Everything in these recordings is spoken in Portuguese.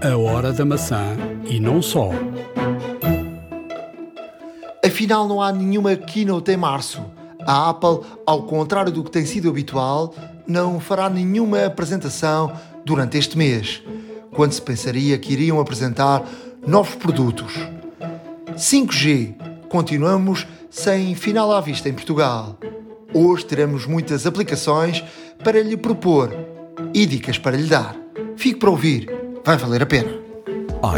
A hora da maçã e não só. Afinal, não há nenhuma keynote em março. A Apple, ao contrário do que tem sido habitual, não fará nenhuma apresentação durante este mês, quando se pensaria que iriam apresentar novos produtos. 5G. Continuamos sem final à vista em Portugal. Hoje teremos muitas aplicações para lhe propor e dicas para lhe dar. Fique para ouvir, vai valer a pena.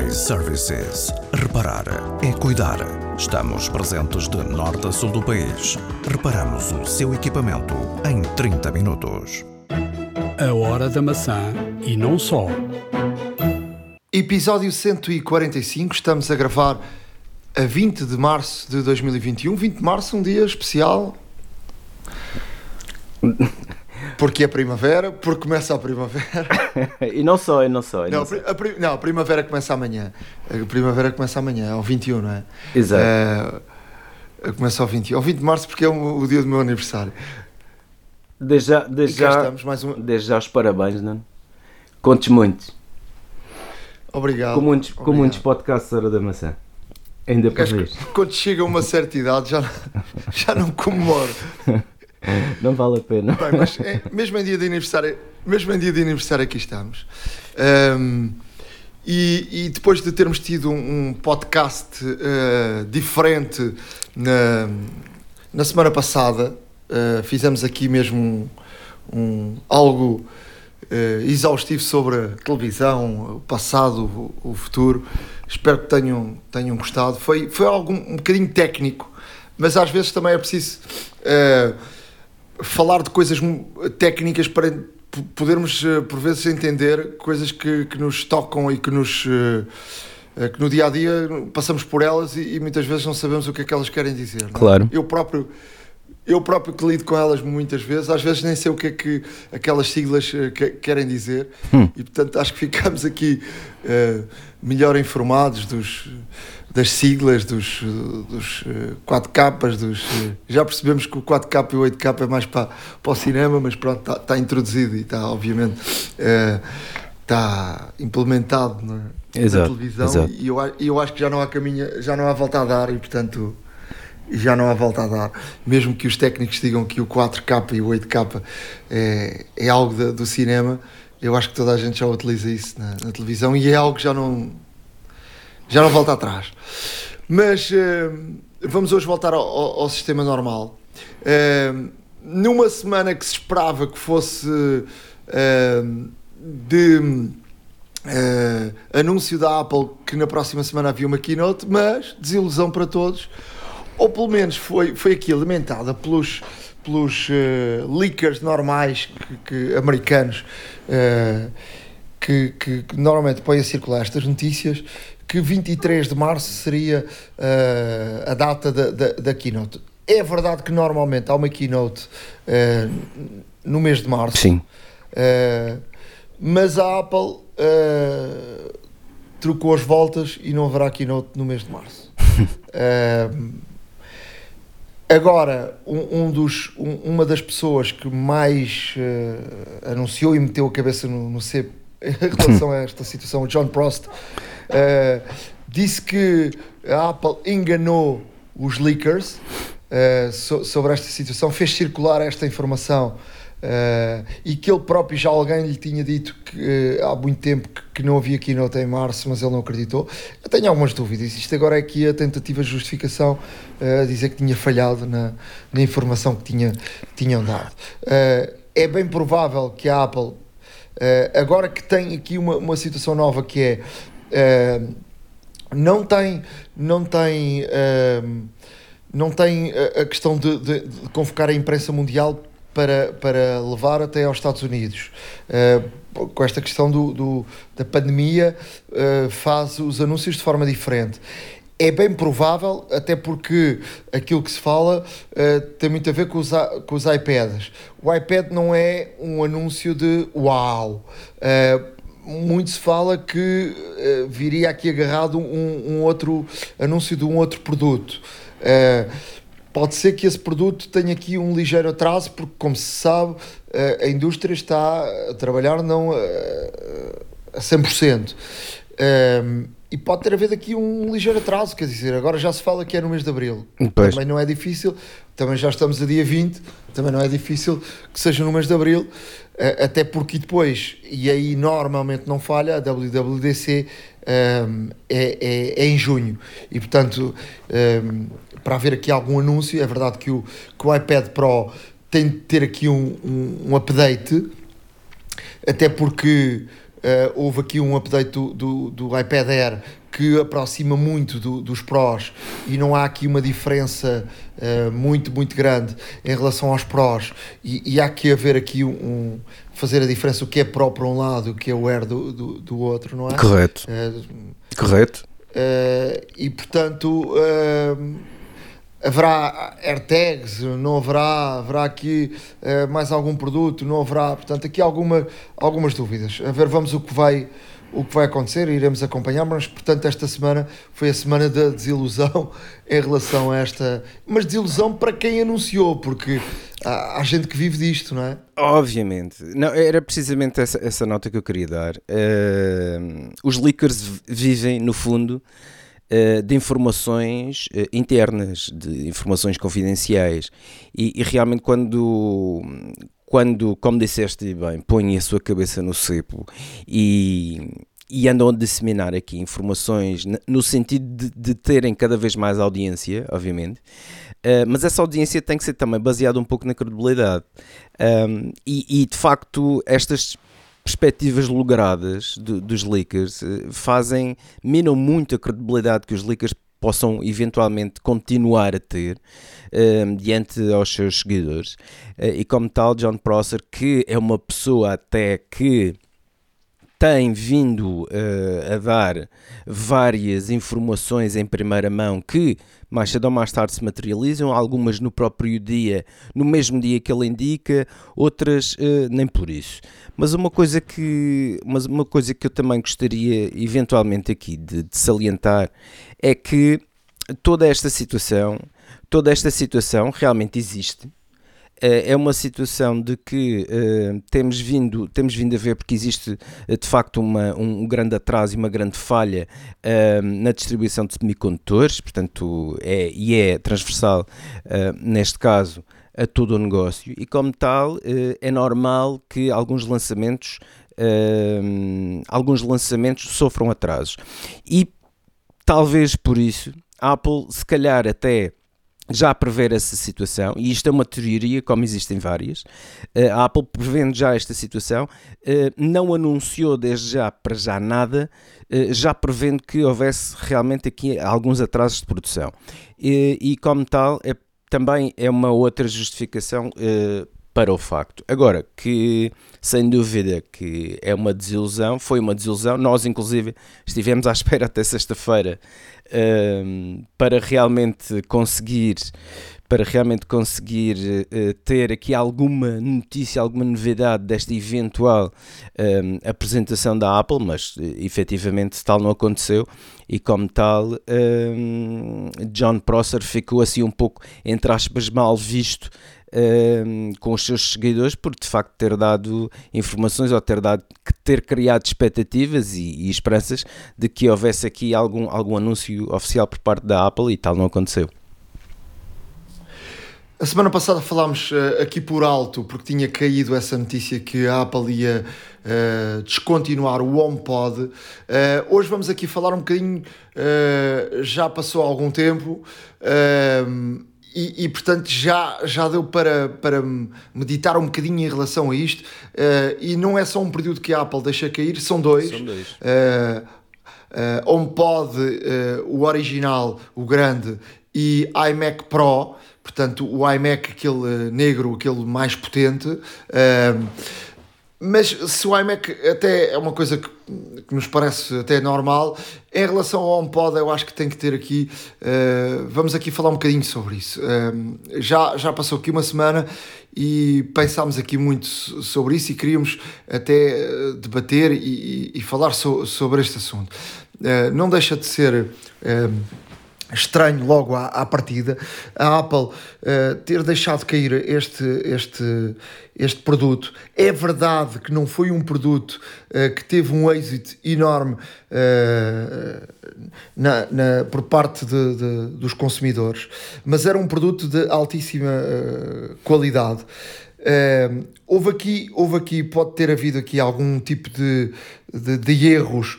iServices. Reparar é cuidar. Estamos presentes de norte a sul do país. Reparamos o seu equipamento em 30 minutos. A hora da maçã e não só. Episódio 145, estamos a gravar a 20 de março de 2021. 20 de março, um dia especial. Porque é primavera, porque começa a primavera. e não só, e não só. E Não, não a só. a, pri- não, a primavera começa amanhã. A primavera começa amanhã, é ao 21, não é? Exato. É, começa ao 20, ao 20 de março porque é o, dia do meu aniversário. Desde já, desde já, estamos, mais um- desde já os parabéns, não? Contes muito. Obrigado. Com muitos, com obrigado. muitos podcasts da Hora da Maçã. Ainda vez. que Quando chega a uma certa idade já, já não comemoro. Não vale a pena. Bem, mas é- mesmo em dia de aniversário, mesmo em dia de aniversário aqui estamos. Ahm, e, e depois de termos tido um, um podcast ah, diferente na, na semana passada, ah, fizemos aqui mesmo um, um- algo ah, exaustivo sobre a televisão, o passado, o, o futuro. Espero que tenham, tenham gostado. Foi, foi algo um bocadinho técnico, mas às vezes também é preciso. Falar de coisas técnicas para podermos eh, por vezes entender coisas que, que nos tocam e que nos eh, eh, que no dia a dia passamos por elas e, e muitas vezes não sabemos o que é que elas querem dizer. é? Claro. Eu próprio eu próprio que lido com elas muitas vezes, às vezes nem sei o que é que aquelas siglas que- querem dizer e portanto acho que ficamos aqui eh, melhor informados dos, das siglas, dos, dos eh, 4K, dos, eh, já percebemos que o 4K e o 8K é mais para, para o cinema, mas pronto, está, está introduzido e está obviamente eh, está implementado na, na Exato, televisão exato. e eu, eu acho que já não há caminho, já não há volta a dar e portanto já não há volta a dar. Mesmo que os técnicos digam que o 4K e o 8K é, é algo da- do cinema, eu acho que toda a gente já utiliza isso na, na televisão e é algo que já não, já não volta atrás. Mas eh, vamos hoje voltar ao, ao- sistema normal. Eh, numa semana que se esperava que fosse eh, de anúncio da Apple que na próxima semana havia uma keynote, mas desilusão para todos, ou pelo menos foi, foi aqui alimentada pelos, pelos leakers normais que, que- americanos que, que- que normalmente põem a circular estas notícias, que 23 de março seria eh, a data da, da, da keynote. É verdade que normalmente há uma keynote eh, no mês de março. Sim. Uh, mas a Apple uh, trocou as voltas e não haverá keynote no mês de março. Uh, agora, um, um dos, um- uma das pessoas que mais uh, anunciou e meteu a cabeça no, no cepo em relação a esta situação, o John Prost, uh, disse que a Apple enganou os leakers uh, so- sobre esta situação, fez circular esta informação Uh, e que ele próprio já alguém lhe tinha dito que há muito tempo que, que não havia keynote em março, mas ele não acreditou. Eu tenho algumas dúvidas. Isto agora é aqui a tentativa de justificação a dizer que tinha falhado na, na informação que, tinha, que tinham dado. É bem provável que a Apple, uh, agora que tem aqui uma, uma situação nova que é uh, não tem, não tem, uh, não tem a, a questão de, de- de convocar a imprensa mundial para, para levar até aos Estados Unidos. Com esta questão do, do- da pandemia, faz os anúncios de forma diferente. É bem provável, até porque aquilo que se fala uh, tem muito a ver com os, com os iPads. O iPad não é um anúncio de uau. Uh, muito se fala que eh, viria aqui agarrado um, um outro anúncio de um outro produto. Pode ser que esse produto tenha aqui um ligeiro atraso, porque, como se sabe, a indústria está a trabalhar não a 100%. Um, e pode ter havido aqui um ligeiro atraso, quer dizer, agora já se fala que é no mês de Abril. Pois. Também não é difícil, também já estamos a dia 20, também não é difícil que seja no mês de Abril, eh, até porque depois, e aí normalmente não falha, a WWDC um, é, é, é em junho. E portanto, um, para haver aqui algum anúncio, é verdade que o, que o iPad Pro tem de ter aqui um, um, um update, até porque uh, houve aqui um update do, do, do iPad Air que aproxima muito do, dos Pros e não há aqui uma diferença uh, muito, muito grande em relação aos Pros e, e há que haver aqui um, um, fazer a diferença o que é Pro para um lado o que é o Air do, do, do outro, não é? Correto. Uh, Correto. e portanto haverá AirTags, não haverá, haverá aqui uh, mais algum produto, não haverá, portanto aqui alguma, algumas dúvidas. A ver, vamos o que vai o que vai acontecer, iremos acompanhar, mas portanto esta semana foi a semana da desilusão em relação a esta, mas desilusão para quem anunciou, porque há, há gente que vive disto, não é? Obviamente, não, era precisamente essa, essa nota que eu queria dar. Uh, os leakers vivem no fundo de informações uh, internas, de informações confidenciais. E, e, realmente, quando, quando, como disseste bem, põem a sua cabeça no cepo e, e andam a disseminar aqui informações no sentido de, de terem cada vez mais audiência, obviamente. Uh, mas essa audiência tem que ser também baseada um pouco na credibilidade. E, e, de facto, estas perspectivas logradas do, dos Lakers eh, fazem, minam muito a credibilidade que os Lakers possam eventualmente continuar a ter uh, diante aos seus seguidores. Uh, e como tal, John Prosser, que é uma pessoa até que tem vindo uh, a dar várias informações em primeira mão que mais cedo ou mais tarde se materializam, algumas no próprio dia, no mesmo dia que ele indica, outras uh, nem por isso. Mas uma coisa que, mas uma coisa que eu também gostaria eventualmente aqui de, de salientar é que toda esta situação, toda esta situação realmente existe é uma situação de que uh, temos, vindo, temos vindo a ver, porque existe uh, de facto uma, um, grande atraso e uma grande falha uh, na distribuição de semicondutores, portanto, é, e é transversal, neste caso, a todo o negócio, e como tal, é normal que alguns lançamentos. alguns lançamentos sofram atrasos e talvez por isso a Apple se calhar até já prever essa situação, e isto é uma teoria, como existem várias, eh, a Apple prevendo já esta situação, eh, não anunciou desde já para já nada, eh, já prevendo que houvesse realmente aqui alguns atrasos de produção. E, e como tal, é, também é uma outra justificação para o facto. Agora, que sem dúvida que é uma desilusão, foi uma desilusão, nós inclusive estivemos à espera até sexta-feira uh, para realmente conseguir para realmente conseguir uh, ter aqui alguma notícia, alguma novidade desta eventual uh, apresentação da Apple, mas uh, efetivamente tal não aconteceu e como tal John Prosser ficou assim um pouco entre aspas mal visto uh, com os seus seguidores por de facto ter dado informações ou ter, dado, ter criado expectativas e, e esperanças de que houvesse aqui algum, algum anúncio oficial por parte da Apple e tal não aconteceu. A semana passada falámos uh, aqui por alto, porque tinha caído essa notícia que a Apple ia uh, descontinuar o HomePod. Uh, hoje vamos aqui falar um bocadinho, já passou algum tempo, e, e, portanto já, já deu para, para meditar um bocadinho em relação a isto. Uh, e não é só um período que a Apple deixa cair, são dois. São dois. Uh, uh, HomePod, uh, o original, o grande, e iMac Pro, portanto o iMac aquele negro, aquele mais potente. Uh, mas se o iMac até é uma coisa que, que, nos parece até normal, em relação ao HomePod eu acho que tem que ter aqui, uh, vamos aqui falar um bocadinho sobre isso. Uh, já, já passou aqui uma semana e pensámos aqui muito sobre isso e queríamos até uh, debater e, e, e falar so, sobre este assunto. não deixa de ser estranho logo à, à partida a Apple uh, ter deixado cair este, este, este produto. É verdade que não foi um produto uh, que teve um êxito enorme uh, na, na, por parte de, de, dos consumidores, mas era um produto de altíssima qualidade. houve, aqui, houve aqui, pode ter havido aqui algum tipo de, de, de erros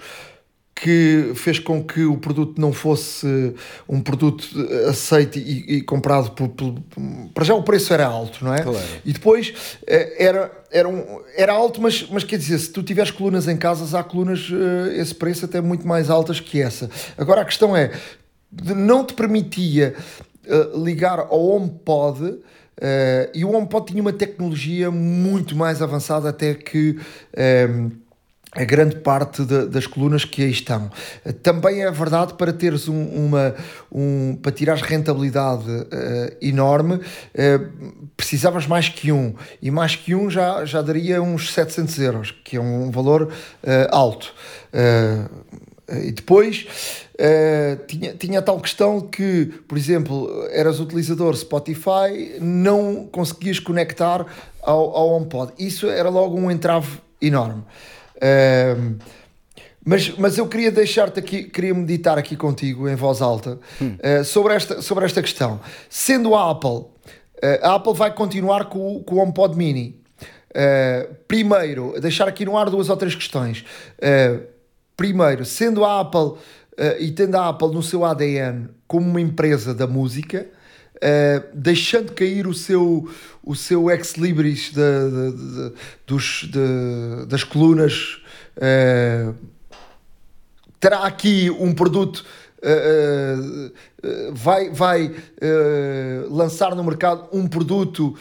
que fez com que o produto não fosse um produto aceito e, e comprado por, por, para já o preço era alto, não é? Claro. E depois eh, era, era, um, era alto, mas, mas quer dizer, se tu tiveres colunas em casas, há colunas eh, esse preço até muito mais altas que essa. Agora a questão é, não te permitia uh, ligar ao HomePod e o HomePod tinha uma tecnologia muito mais avançada até que a grande parte de, das colunas que aí estão. Também é verdade para teres um, uma um, para tirares rentabilidade uh, enorme, uh, precisavas mais que um e mais que um já, já daria uns 700 euros, que é um valor uh, alto. e depois tinha, tinha a tal questão que, por exemplo, eras utilizador Spotify, não conseguias conectar ao, ao HomePod. Isso era logo um entrave enorme mas, mas eu queria deixar-te aqui, queria meditar aqui contigo em voz alta hum. uh, sobre, esta, sobre esta questão. Sendo a Apple, uh, a Apple vai continuar com, com o HomePod Mini. Uh, primeiro, deixar aqui no ar duas ou três questões. primeiro, sendo a Apple e tendo a Apple no seu ADN como uma empresa da música, Uh, deixando cair o seu, o seu ex-libris de, de, dos, das colunas, uh, terá aqui um produto. Uh, vai vai lançar no mercado um produto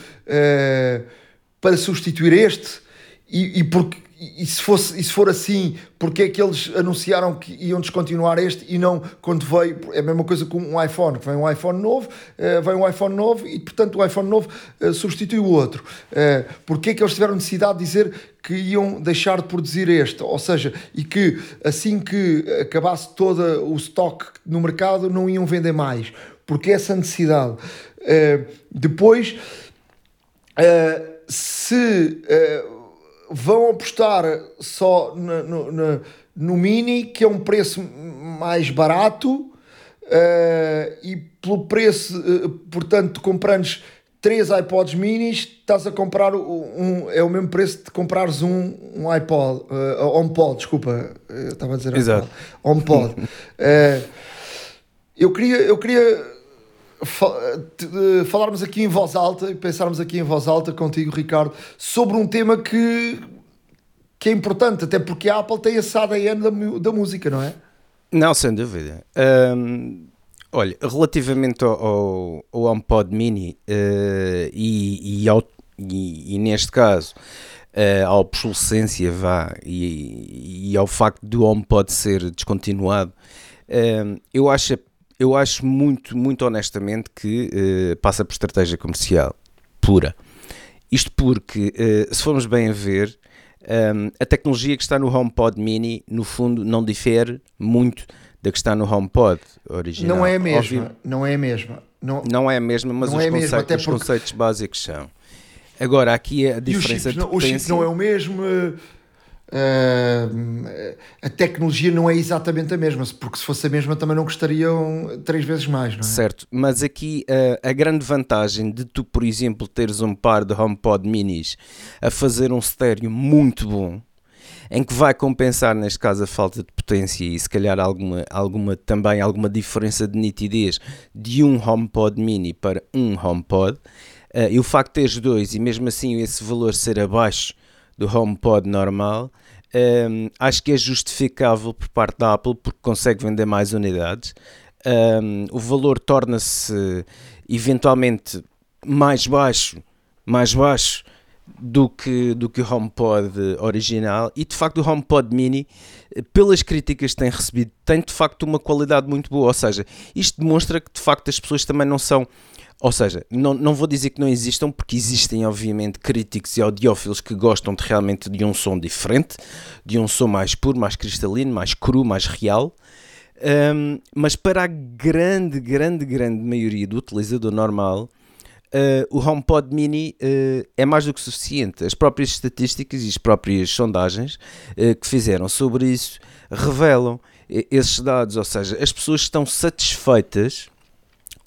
para substituir este e, e porque e se, fosse, e se for assim, porque é que eles anunciaram que iam descontinuar este e não quando veio? É a mesma coisa com um iPhone, que vem um iPhone novo, uh, vem um iPhone novo e, portanto, o iPhone novo uh, substitui o outro. Uh, porque é que eles tiveram necessidade de dizer que iam deixar de produzir este? Ou seja, e que assim que acabasse todo o estoque no mercado, não iam vender mais. Porque essa necessidade. Uh, depois, se vão apostar só no, no, no, Mini, que é um preço mais barato, uh, e pelo preço, uh, portanto, comprando três iPods minis, estás a comprar um, um, é o mesmo preço de comprares um, um iPod, uh, HomePod, desculpa, eu estava a dizer Exato. HomePod. uh, eu queria, eu queria falarmos aqui em voz alta e pensarmos aqui em voz alta contigo, Ricardo, sobre um tema que, que é importante, até porque a Apple tem esse ADN da, da música, não é? Não, sem dúvida. Um, olha, relativamente ao, ao, HomePod Mini uh, e, e, ao, e, e, neste caso uh, à obsolescência vá, e, e, ao facto do HomePod ser descontinuado, uh, eu acho eu acho muito, muito honestamente que uh, passa por estratégia comercial pura. Isto porque, uh, se formos bem a ver, um, ehm, a tecnologia que está no HomePod Mini, no fundo, não difere muito da que está no HomePod original. Não é a mesma, Óbvio, não é a mesma. Não, não é a mesma, mas os, é conceitos, mesmo, os porque... conceitos básicos são. Agora, aqui a diferença e o chip, de potência... O chip não é o mesmo, Uh, a tecnologia não é exatamente a mesma, porque se fosse a mesma também não custariam três vezes mais, não é? Certo, mas aqui uh, a grande vantagem de tu, por exemplo, teres um par de HomePod minis a fazer um estéreo muito bom, em que vai compensar, neste caso, a falta de potência e se calhar alguma, alguma, também alguma diferença de nitidez de um HomePod mini para um HomePod, uh, e o facto de teres dois e mesmo assim esse valor ser abaixo do HomePod normal, um, acho que é justificável por parte da Apple porque consegue vender mais unidades. Um, o valor torna-se eventualmente mais baixo, mais baixo do que, do que o HomePod original e de facto o HomePod Mini, pelas críticas que tem recebido, tem de facto uma qualidade muito boa. Ou seja, isto demonstra que de facto as pessoas também não são ou seja, não, não vou dizer que não existam, porque existem, obviamente, críticos e audiófilos que gostam de, realmente de um som diferente, de um som mais puro, mais cristalino, mais cru, mais real. Um, mas para a grande, grande, grande maioria do utilizador normal, uh, o HomePod Mini uh, é mais do que suficiente. As próprias estatísticas e as próprias sondagens uh, que fizeram sobre isso revelam esses dados, ou seja, as pessoas estão satisfeitas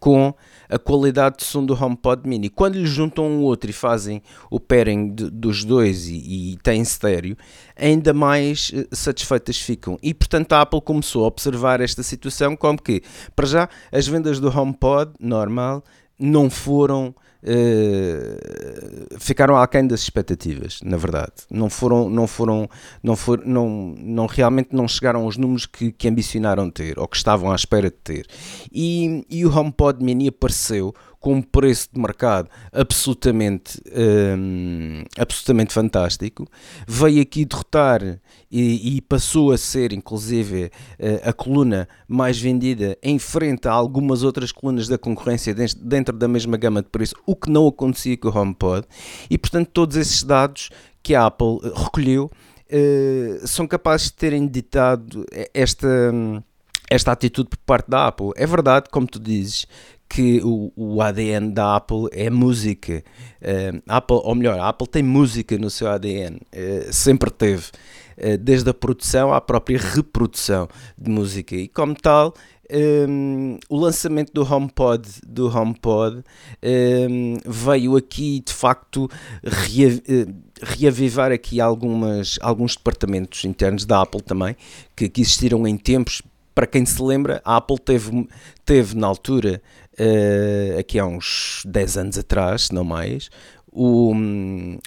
com a qualidade de som do HomePod Mini. Quando lhe juntam um outro e fazem o pairing de, dos dois e, e têm estéreo, ainda mais uh, satisfeitas ficam. E portanto a Apple começou a observar esta situação como que, para já, as vendas do HomePod normal não foram Uh, ficaram aquém das expectativas, na verdade. Não foram, não foram, não foram, não, não realmente não chegaram aos números que, que ambicionaram ter ou que estavam à espera de ter. E, e o HomePod Mini apareceu com um preço de mercado absolutamente, um, absolutamente fantástico. Veio aqui derrotar e, e passou a ser, inclusive, uh, a coluna mais vendida em frente a algumas outras colunas da concorrência dentro da mesma gama de preço, o que não acontecia com o HomePod. E, portanto, todos esses dados que a Apple eh, recolheu uh, são capazes de terem ditado esta. esta atitude por parte da Apple. É verdade, como tu dizes, que o, o ADN da Apple é música. Uh, Apple, ou melhor, a Apple tem música no seu ADN, uh, eh, sempre teve, uh, desde a produção à própria reprodução de música. E como tal, um, o lançamento do HomePod, do HomePod um, veio aqui de facto rea, reavivar aqui algumas, alguns departamentos internos da Apple também, que, que existiram em tempos para quem se lembra, a Apple teve, teve na altura uh, aqui há uns 10 anos atrás, se não mais, o,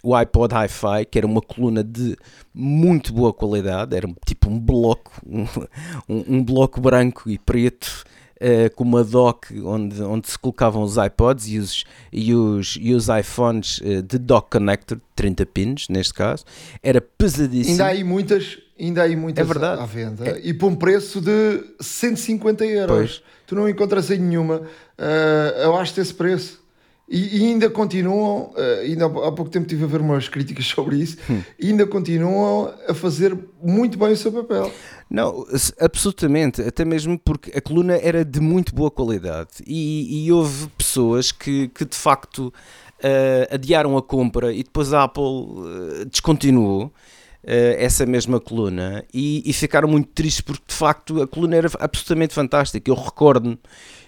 o iPod Hi-Fi, que era uma coluna de muito boa qualidade, era tipo um bloco, um, um, um bloco branco e preto, uh, com uma dock onde, onde se colocavam os iPods e os, e os, e os iPhones uh, de dock connector, 30 pins neste caso, era pesadíssimo. Ainda há aí muitas, ainda há aí muitas é verdade. à venda é. e por um preço de 150 euros. Pois. Tu não encontras aí nenhuma uh, abaixo desse preço. E, e, ainda continuam, uh, ainda há pouco tempo tive a ver umas críticas sobre isso, hum. e ainda continuam a fazer muito bem o seu papel. Não, absolutamente, até mesmo porque a coluna era de muito boa qualidade e, e houve pessoas que, que de facto uh, adiaram a compra e depois a Apple descontinuou. Uh, essa mesma coluna e, e, ficaram muito tristes porque de facto a coluna era absolutamente fantástica. Eu recordo-me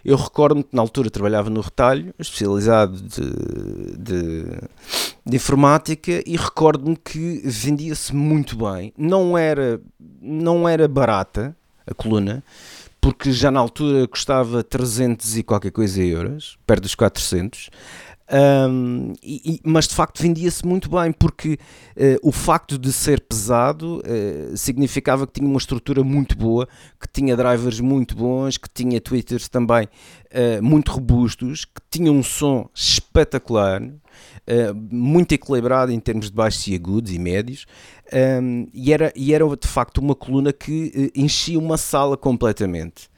eu recordo-me que na altura trabalhava no retalho, especializado de, de, de informática, e recordo-me que vendia-se muito bem. Não era, não era barata a coluna, porque já na altura custava 300 e qualquer coisa euros, perto dos 400. Um, e, mas de facto vendia-se muito bem porque uh, o facto de ser pesado uh, significava que tinha uma estrutura muito boa, que tinha drivers muito bons, que tinha tweeters também uh, muito robustos, que tinha um som espetacular, muito equilibrado em termos de baixos e agudos e médios. Um, e, era, e era de facto uma coluna que enchia uma sala completamente.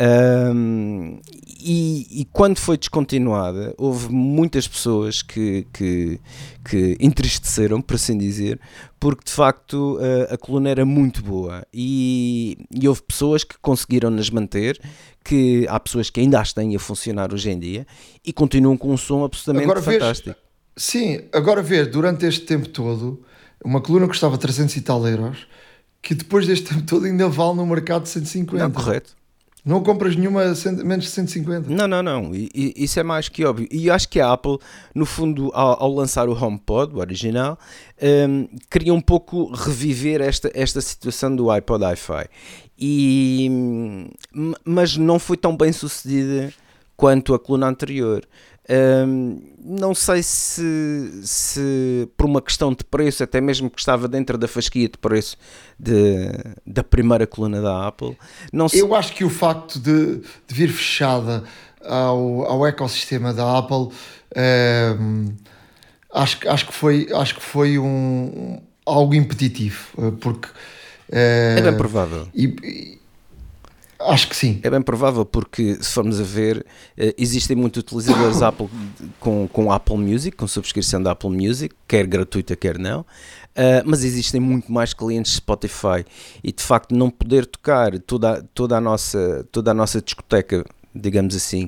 Um, e, e, quando foi descontinuada, houve muitas pessoas que, que, que entristeceram, por assim dizer, porque de facto a, a coluna era muito boa e, e houve pessoas que conseguiram nas manter, que há pessoas que ainda as têm a funcionar hoje em dia e continuam com um som absolutamente agora fantástico. sim, agora ver durante este tempo todo, uma coluna custava 300 e tal euros, que depois deste tempo todo ainda vale no mercado de 150. Não, correto. Não compras nenhuma menos de 150. Não, não, não. E, isso é mais que óbvio. E acho que a Apple, no fundo, ao, ao lançar o HomePod, o original, um, queria um pouco reviver esta, esta situação do iPod Hi-Fi. E, mas não foi tão bem sucedida quanto a coluna anterior. Um, não sei se, se por uma questão de preço, até mesmo que estava dentro da fasquia de preço de, da primeira coluna da Apple. Não Eu acho que o facto de, de vir fechada ao, ao ecossistema da Apple um, acho, acho, que foi, acho que foi um, algo impeditivo, porque é bem provável. E, Acho que sim. É bem provável, porque se formos a ver, eh, existem muitos utilizadores Apple com, com Apple Music, com subscrição da Apple Music, quer gratuita, quer não. Uh, mas existem muito mais clientes Spotify e de facto não poder tocar toda, toda, a, nossa, toda a nossa discoteca, digamos assim,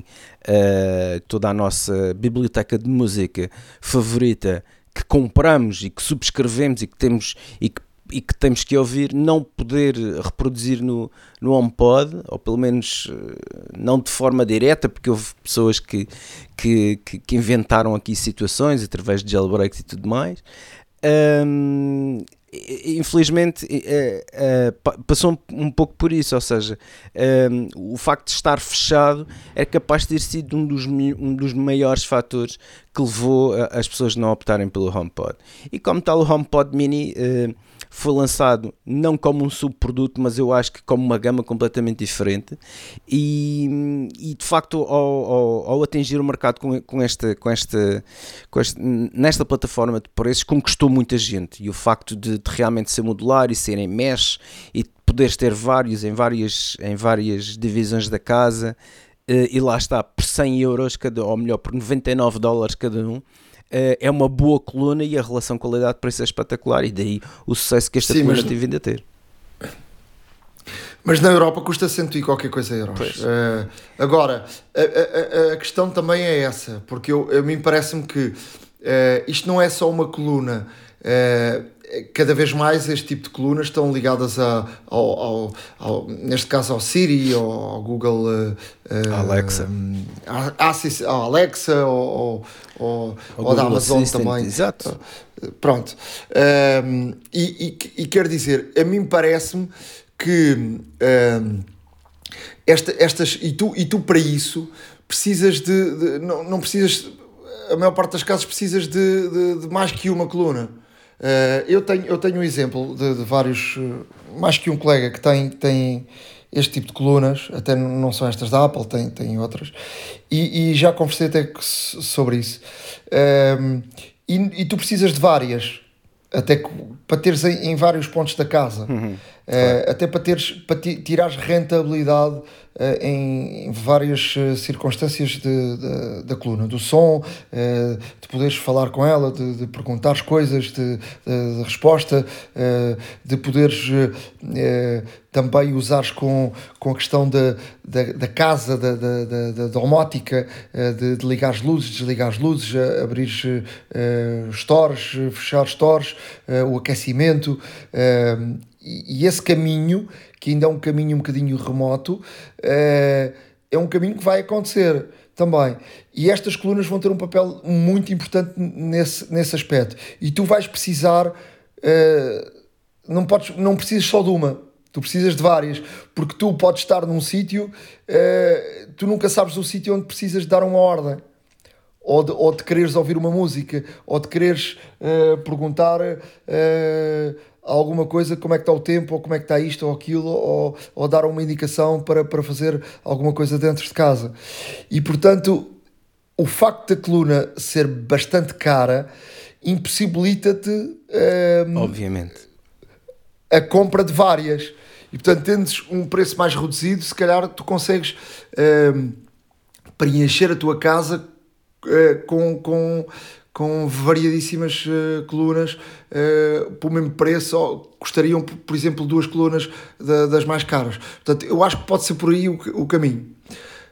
uh, toda a nossa biblioteca de música favorita que compramos e que subscrevemos e que temos e que e que temos que ouvir, não poder reproduzir no, no HomePod, ou pelo menos eh, não de forma direta, porque houve pessoas que, que, que inventaram aqui situações através de jailbreaks e tudo mais. Um, infelizmente uh, uh, passou um, um, pouco por isso, ou seja, um, o facto de estar fechado é capaz de ter sido um dos, um dos maiores fatores que levou as pessoas não optarem pelo HomePod. E como tal, o HomePod Mini foi lançado não como um subproduto, mas eu acho que como uma gama completamente diferente. E, e de facto, ao, ao, ao, atingir o mercado com, com, esta, com, esta, com esta, nesta plataforma de preços, conquistou muita gente. E o facto de, de realmente ser modular e ser em mesh e poderes ter vários em várias, em várias divisões da casa. Uh, e lá está, por 100 euros cada, ou melhor, por 99 dólares cada um, eh, é uma boa coluna e a relação qualidade-preço é espetacular e daí o sucesso que esta Sim, coluna mas... tem vindo a ter. Mas na Europa custa cento e qualquer coisa euros. Uh, agora, a, a, a, questão também é essa, porque eu, a mim parece-me que uh, isto não é só uma coluna. Uh, cada vez mais este tipo de colunas estão ligadas a, ao, ao, ao neste caso ao Siri, ao, ao Google uh, Alexa, uh, ao Alexa, ou ao, ao da Amazon Assistant, também. Exato. Pronto. Um, e, e, e quer dizer, a mim parece-me que um, esta, estas e tu, e tu para isso precisas de, de não, não precisas a maior parte das casos precisas de, de, de mais que uma coluna eu, tenho, eu tenho um exemplo de, de, vários, eh, mais que um colega que tem, tem este tipo de colunas, até não são estas da Apple, tem, tem outras, e, e já conversei até sobre isso. Uh, e, e, tu precisas de várias, até que, para teres em, em, vários pontos da casa, uhum, uh, claro. até para, teres, para tirares rentabilidade uh, em, várias uh, circunstâncias de, de, da coluna, do som, de poderes falar com ela, de, de perguntares coisas, de, de resposta, de poderes também usares com, com a questão da, da, da casa, da, da, da, da domótica, de, de, ligar as luzes, desligar as luzes, abrir uh, stores, fechar stores, uh, o aquecimento. Uh, e, esse caminho que ainda é um caminho um bocadinho remoto, é, é um caminho que vai acontecer também. E estas colunas vão ter um papel muito importante nesse, nesse aspecto. E tu vais precisar, uh, não, podes, não precisas só de uma, tu precisas de várias, porque tu podes estar num sítio, uh, tu nunca sabes o sítio onde precisas de dar uma ordem. Ou de, ou de quereres ouvir uma música, ou de quereres perguntar alguma coisa, como é que está o tempo, ou como é que está isto ou aquilo, ou, ou dar uma indicação para, para fazer alguma coisa dentro de casa. E portanto, o facto da coluna ser bastante cara impossibilita-te um, obviamente a compra de várias. E portanto, tendes um preço mais reduzido, se calhar tu consegues um, preencher a tua casa uh, com, com, com variadíssimas uh, colunas uh, por mesmo preço, ou custariam, por exemplo, duas colunas da, das mais caras. Portanto, eu acho que pode ser por aí o, o caminho.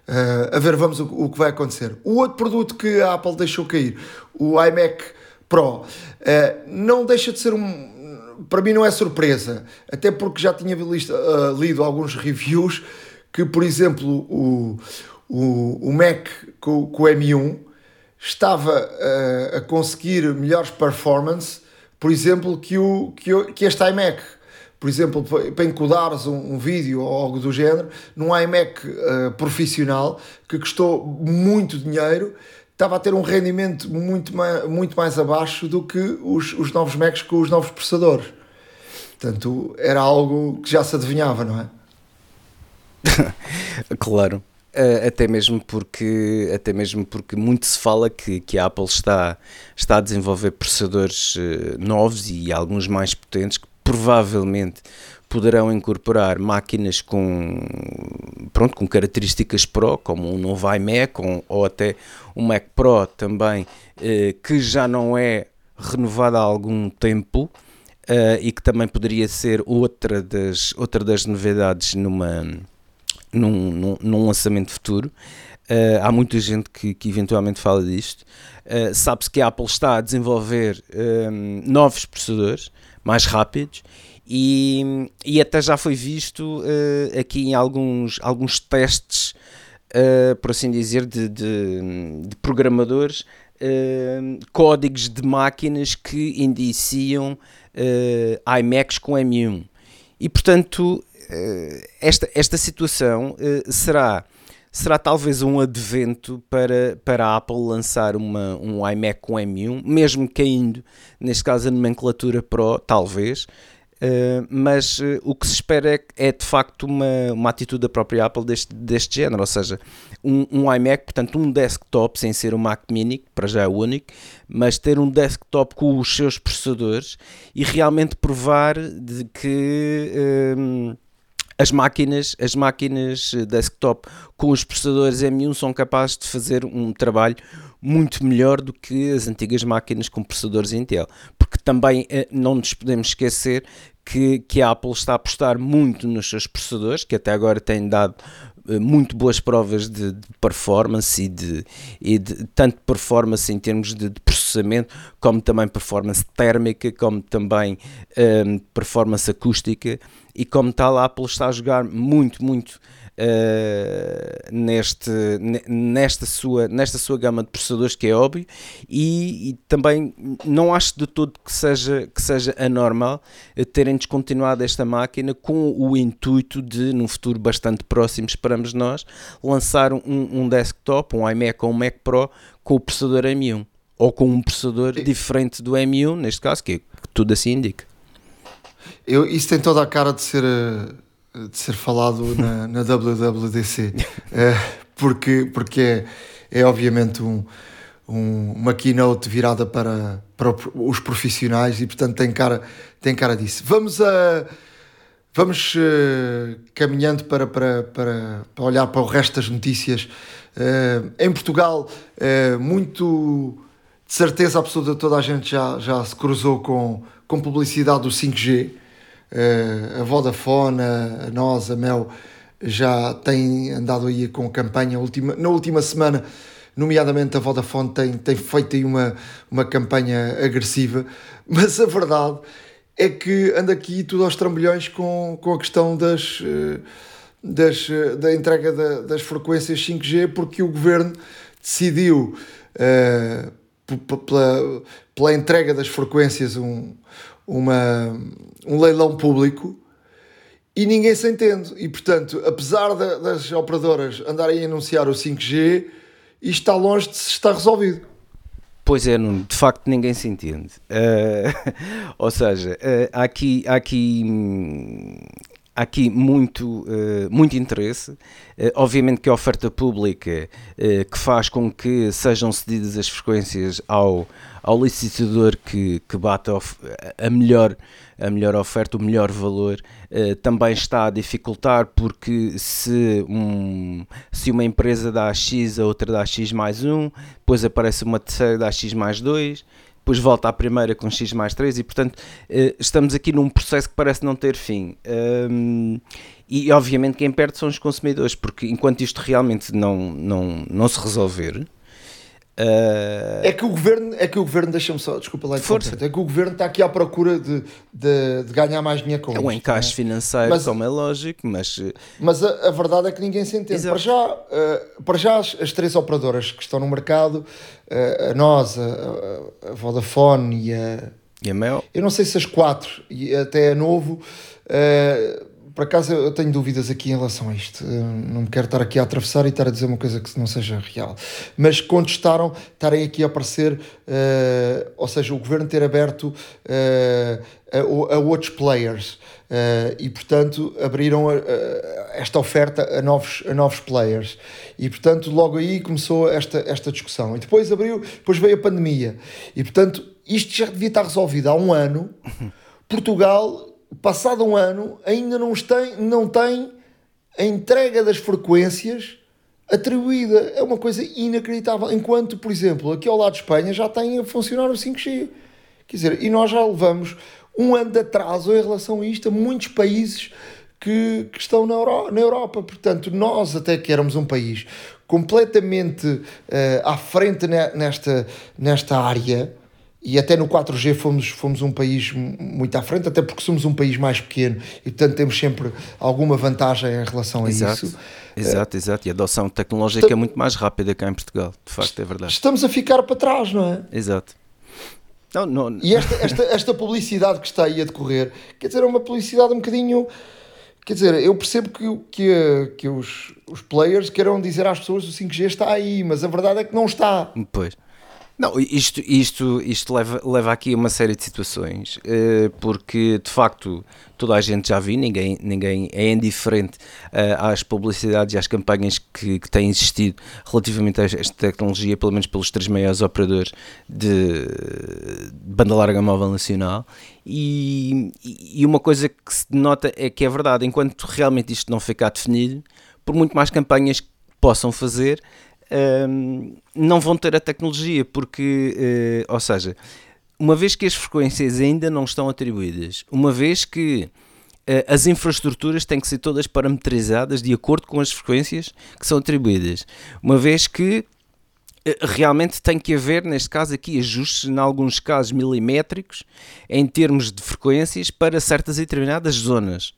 Uh, a ver, vamos o, o, que vai acontecer. O outro produto que a Apple deixou cair, o iMac Pro, não deixa de ser um. Para mim, não é surpresa, até porque já tinha lido alguns reviews que, por exemplo, o, o, o Mac com, com o M1 estava uh, a conseguir melhores performance, por exemplo, que, o, que, o, que este iMac. Por exemplo, para encodares um, um vídeo ou algo do género, num iMac uh, profissional que custou muito dinheiro, estava a ter um rendimento muito mais, muito mais abaixo do que os, os novos Macs com os novos processadores. Portanto, era algo que já se adivinhava, não é? claro. Uh, até mesmo porque até mesmo porque muito se fala que, que a Apple está está a desenvolver processadores uh, novos e alguns mais potentes que provavelmente poderão incorporar máquinas com, pronto, com características Pro, como um novo iMac ou, ou até um Mac Pro também, eh, que já não é renovado há algum tempo. Uh, e que também poderia ser outra das, outra das novidades numa, num, num, num lançamento futuro. Uh, há muita gente que, que eventualmente fala disto. Uh, Sabe-se que a Apple está a desenvolver um, novos processadores mais rápidos e, e até já foi visto uh, aqui em alguns, alguns testes, por assim dizer, de, de, de programadores, códigos de máquinas que indiciam iMacs com M1. E portanto, esta, esta situação será será talvez um advento para, para a Apple lançar uma, um iMac com M1, mesmo caindo, neste caso, a nomenclatura Pro, talvez. Uh, mas uh, o que se espera é, é, de facto uma, uma atitude da própria Apple deste, deste género, ou seja, um, um iMac, portanto um desktop sem ser um Mac Mini, que para já é o único, mas ter um desktop com os seus processadores e realmente provar de que uh, as máquinas, as máquinas desktop com os processadores M1 são capazes de fazer um trabalho muito melhor do que as antigas máquinas com processadores Intel, porque também eh, não nos podemos esquecer que, que a Apple está a apostar muito nos seus processadores, que até agora têm dado eh, muito boas provas de, de performance e de, e de, tanto performance em termos de, de, processamento, como também performance térmica, como também um, ehm, performance acústica e como tal a Apple está a jogar muito, muito Uh, neste, nesta, sua, nesta sua gama de processadores, que é óbvio, e, e, também não acho de todo que seja, que seja anormal terem descontinuado esta máquina com o intuito de, num futuro bastante próximo, esperamos nós, lançar um, um desktop, um iMac ou um Mac Pro com o processador M1 ou com um processador diferente do M1, neste caso, que, que tudo assim indica. Eu, isso tem toda a cara de ser, eh, de ser falado na, na WWDC, é, porque, porque é, é obviamente um, um, uma keynote virada para, para os profissionais e portanto tem cara, tem cara disso. Vamos a. Vamos uh, caminhando para, para, para, para, olhar para o resto das notícias. Uh, em Portugal, uh, muito de certeza absoluta, toda a gente já, já se cruzou com, com publicidade do 5G. Uh, a Vodafone, a, a nós, a Mel, já têm andado aí com campanha. Última, na última semana, nomeadamente a Vodafone tem, tem feito aí uma, uma campanha agressiva, mas a verdade é que anda aqui tudo aos trambolhões com, com a questão das, eh, das, eh, da entrega da, das frequências 5G, porque o governo decidiu, uh, pela, pela entrega das frequências, um, uma, um leilão público e ninguém se entende. E portanto, apesar das operadoras andarem a anunciar o 5G, isto está longe de se estar resolvido. Pois é, de facto ninguém se entende. Uh, ou seja, uh, há aqui, há aqui hum, há aqui muito, uh, muito interesse. Obviamente que a oferta pública que faz com que sejam cedidas as frequências ao, ao licitador que, que bate a, melhor, a melhor oferta, o melhor valor, também está a dificultar porque se, um, se uma empresa dá X, a outra dá X mais 1, depois aparece uma terceira dá X mais 2 depois volta à primeira com x mais 3 e portanto eh, estamos aqui num processo que parece não ter fim. e obviamente quem perde são os consumidores, porque enquanto isto realmente não, não, não se resolver, Uh... É que o governo, é que o governo, deixa-me só, desculpa lá, Força. é que o governo está aqui à procura de, de, de ganhar mais dinheiro com É um encaixe é? financeiro, mas, como é lógico, mas. Eh, mas a, a verdade é que ninguém se entende. Para já, uh, para já as, as, três operadoras que estão no mercado, uh, a nós, a, a, Vodafone e a. E a Mel? Eu não sei se as quatro, e até a novo. Uh, por acaso eu tenho dúvidas aqui em relação a isto. não me quero estar aqui a atravessar e estar a dizer uma coisa que não seja real. Mas contestaram estarem aqui a aparecer, uh, ou seja, o governo ter aberto uh, a, a, outros players. Uh, e portanto abriram esta oferta a novos, a novos players e portanto logo aí começou esta, esta discussão e depois abriu, depois veio a pandemia e portanto isto já devia estar resolvido há um ano Portugal passado um ano, ainda não tem, não tem a entrega das frequências atribuída. É uma coisa inacreditável. Enquanto, por exemplo, aqui ao lado de Espanha já tem a funcionar o 5G. Quer dizer, e nós já levamos um ano de atraso em relação a isto a muitos países que, que estão na, Euro, na Europa. Portanto, nós até que éramos um país completamente uh, à frente nesta, nesta área, e até no 4G fomos, fomos um país muito à frente, até porque somos um país mais pequeno e, portanto, temos sempre alguma vantagem em relação a exato, isso. Exato, exato. E a adoção tecnológica é muito mais rápida cá em Portugal, de facto, é verdade. Estamos a ficar para trás, não é? Exato. Não, não... E esta, esta, esta publicidade que está aí a decorrer, quer dizer, é uma publicidade um bocadinho. Quer dizer, eu percebo que, que, que os, os players queiram dizer às pessoas que o 5G está aí, mas a verdade é que não está. Pois. Não, isto, isto, isto leva, leva aqui a uma série de situações, eh, porque de facto toda a gente já viu, ninguém, ninguém é indiferente eh, às publicidades e às campanhas que, que têm existido relativamente a esta tecnologia, pelo menos pelos três maiores operadores de banda larga móvel nacional. E, e uma coisa que se nota é que é verdade, enquanto realmente isto não ficar definido, por muito mais campanhas que possam fazer, um, não vão ter a tecnologia, porque, uh, ou seja, uma vez que as frequências ainda não estão atribuídas, uma vez que uh, as infraestruturas têm que ser todas parametrizadas de acordo com as frequências que são atribuídas, uma vez que eh, realmente tem que haver, neste caso aqui, ajustes, em alguns casos milimétricos, em termos de frequências para certas e determinadas zonas.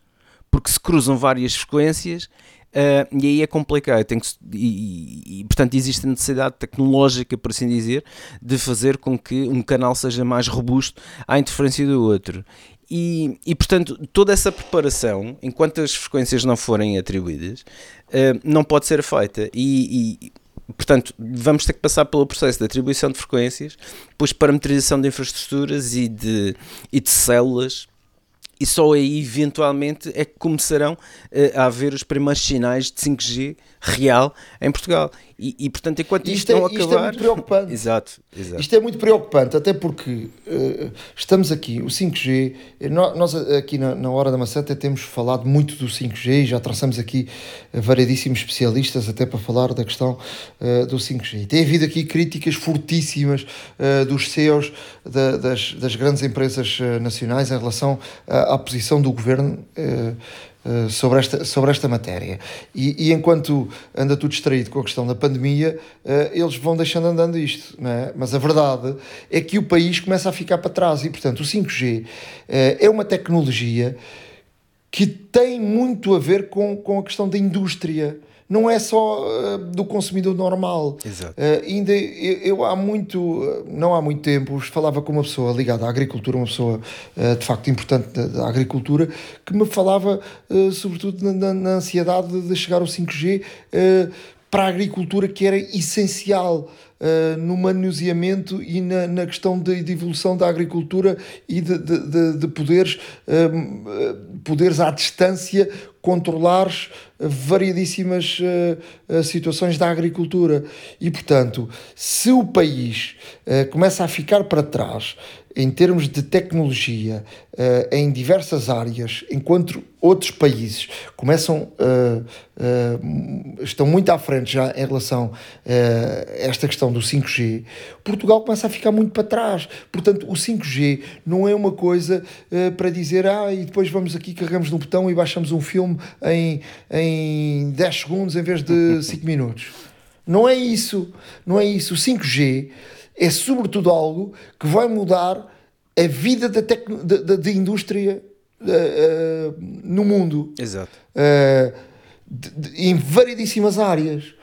Porque se cruzam várias frequências, Uh, e aí é complicado, tem que, e, e, portanto existe a necessidade tecnológica, por assim dizer, de fazer com que um canal seja mais robusto à interferência do outro. E, e portanto, toda essa preparação, enquanto as frequências não forem atribuídas, uh, não pode ser feita. E, e, portanto, vamos ter que passar pelo processo de atribuição de frequências, depois parametrização de infraestruturas e de, e de células e só aí eventualmente é que começarão uh, a haver os primeiros sinais de 5G real em Portugal. E, e portanto, enquanto isto, isto é, não acabar. Isto é muito preocupante. exato, exato. Isto é muito preocupante, até porque uh, estamos aqui, o 5G, nós aqui na, na Hora da Maçã até temos falado muito do 5G e já trouxemos aqui variedíssimos especialistas até para falar da questão uh, do 5G. E tem havido aqui críticas fortíssimas uh, dos CEOs da, das, das grandes empresas nacionais em relação à, à posição do governo eh, sobre, esta, sobre esta matéria. E, e, enquanto anda tudo distraído com a questão da pandemia, uh, eles vão deixando andando isto. Não é? Mas a verdade é que o país começa a ficar para trás e, portanto, o 5G uh, eh, é uma tecnologia que tem muito a ver com, com a questão da indústria não é só uh, do consumidor normal. Exato. Uh, ainda eu, eu, há muito, não há muito tempo, falava com uma pessoa ligada à agricultura, uma pessoa uh, de facto importante da, da, agricultura, que me falava sobretudo na, na, na, ansiedade de chegar ao 5G para a agricultura, que era essencial. Uh, no manuseamento e na, na questão de, de, evolução da agricultura e de, de, de poderes, uh, poderes à distância controlares variedíssimas uh, situações da agricultura. E, portanto, se o país começa a ficar para trás em termos de tecnologia uh, em diversas áreas, enquanto outros países começam uh, uh, estão muito à frente já em relação a esta questão do 5G, Portugal começa a ficar muito para trás. Portanto, o 5G não é uma coisa para dizer ah, e depois vamos aqui, carregamos no botão e baixamos um filme em, em 10 segundos em vez de 5 minutos. Não é isso. Não é isso. O 5G é sobretudo algo que vai mudar a vida da, tecno, da, da, da indústria uh, uh, no mundo. Exato. Uh, de, de, em variedíssimas áreas.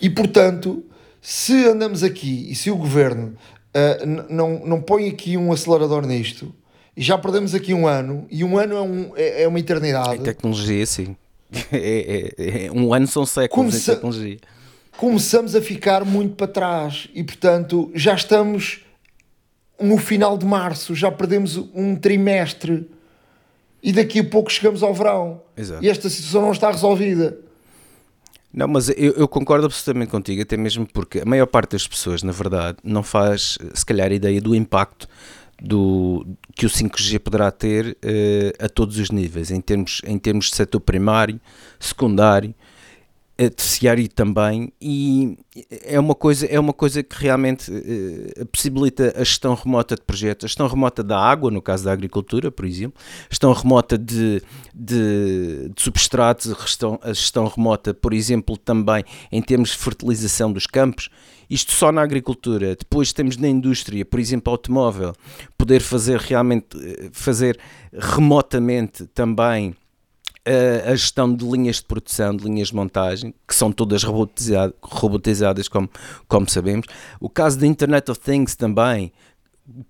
E, portanto, se andamos aqui e se o governo não, não põe aqui um acelerador nisto, e já perdemos aqui um ano, e um ano é, um, é, é uma eternidade. Em tecnologia, sim. É, é, é, um ano são séculos Comece... em tecnologia começamos a ficar muito para trás e, portanto, já estamos no final de março, já perdemos um trimestre e daqui a pouco chegamos ao verão Exato. e esta situação não está resolvida. Não, mas eu, eu, concordo absolutamente contigo, até mesmo porque a maior parte das pessoas, na verdade, não faz, se calhar, ideia do impacto do, que o 5G poderá ter uh, a todos os níveis, em termos, em termos de setor primário, secundário, terciário também, e é uma coisa, é uma coisa que realmente uh, possibilita a gestão remota de projetos, a gestão remota da água, no caso da agricultura, por exemplo, a gestão remota de, de, de substratos, a gestão, a gestão remota, por exemplo, também em termos de fertilização dos campos, isto só na agricultura. Depois temos na indústria, por exemplo, automóvel, poder fazer realmente, eh, fazer remotamente também eh, a gestão de linhas de produção, de linhas de montagem, que são todas robotizadas, robotizadas como, como sabemos. O caso da Internet of Things também,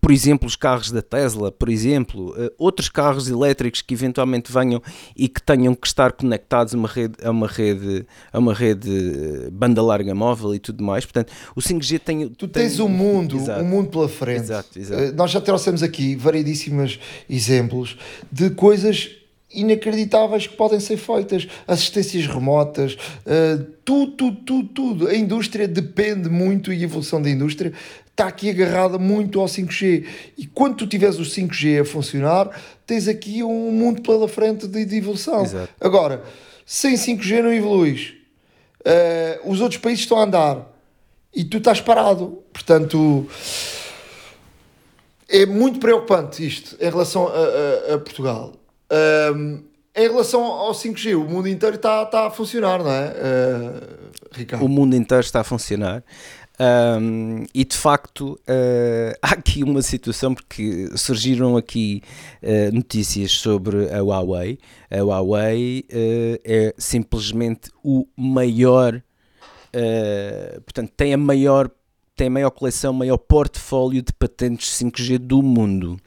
por exemplo, os carros da Tesla, por exemplo, uh, outros carros elétricos que eventualmente venham e que tenham que estar conectados a uma rede, a uma rede, a uma rede uh, banda larga móvel e tudo mais. Portanto, o 5G tem. Tu tens um mundo, Exato. um mundo pela frente. Exato, exato. Uh, nós já trouxemos aqui variedíssimos exemplos de coisas inacreditáveis que podem ser feitas, assistências remotas, uh, tudo, tudo, tudo, tudo. A indústria depende muito e a evolução da indústria está aqui agarrada muito ao 5G. E quando tu tiveres o 5G a funcionar, tens aqui um mundo pela frente de, de evolução. Exato. Agora, sem 5G não evoluís. Uh, os outros países estão a andar e tu estás parado. Portanto, é muito preocupante isto em relação a, a, a Portugal. Um, em relação ao 5G, o mundo inteiro está, está a funcionar, não é, uh, Ricardo? O mundo inteiro está a funcionar. Um, e de facto uh, há aqui uma situação porque surgiram aqui uh, notícias sobre a Huawei. A Huawei uh, é simplesmente o maior, portanto, tem a maior, tem a maior coleção, maior portfólio de patentes 5G do mundo.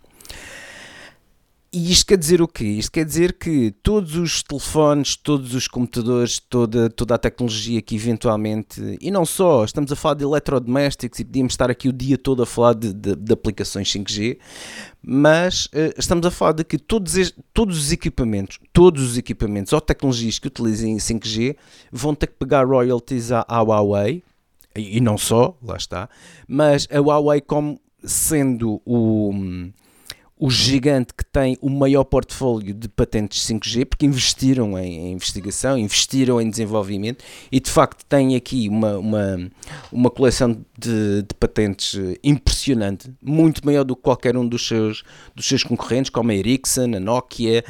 E isto quer dizer o quê? Isto quer dizer que todos os telefones, todos os computadores, toda, toda a tecnologia que eventualmente, e não só, estamos a falar de eletrodomésticos e podíamos estar aqui o dia todo a falar de, de, de aplicações 5G, mas uh, estamos a falar de que todos, todos os equipamentos, todos os equipamentos ou tecnologias que utilizem 5G vão ter que pegar royalties à, à Huawei, e não só, lá está, mas a Huawei como sendo o o gigante que tem o maior portfólio de patentes 5G, porque investiram em, investigação, investiram em desenvolvimento e de facto tem aqui uma, uma, uma coleção de, de, patentes impressionante, muito maior do que qualquer um dos seus, dos seus concorrentes, como a Ericsson, a Nokia,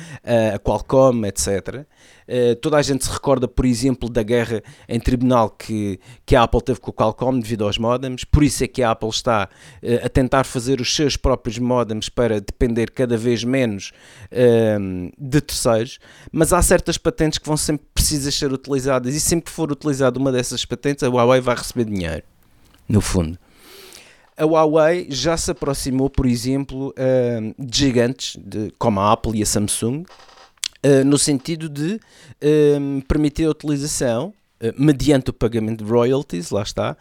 a Qualcomm, etc. Uh, toda a gente se recorda, por exemplo, da guerra em tribunal que, que a Apple teve com o Qualcomm devido aos modems, por isso é que a Apple está uh, a tentar fazer os seus próprios modems para depender cada vez menos uh, de terceiros, mas há certas patentes que vão sempre precisar ser utilizadas. E sempre que for utilizada uma dessas patentes, a Huawei vai receber dinheiro, no fundo. A Huawei já se aproximou, por exemplo, de gigantes de, como a Apple e a Samsung, uh, no sentido de uh, permitir a utilização Uh, mediante o pagamento de royalties, lá está,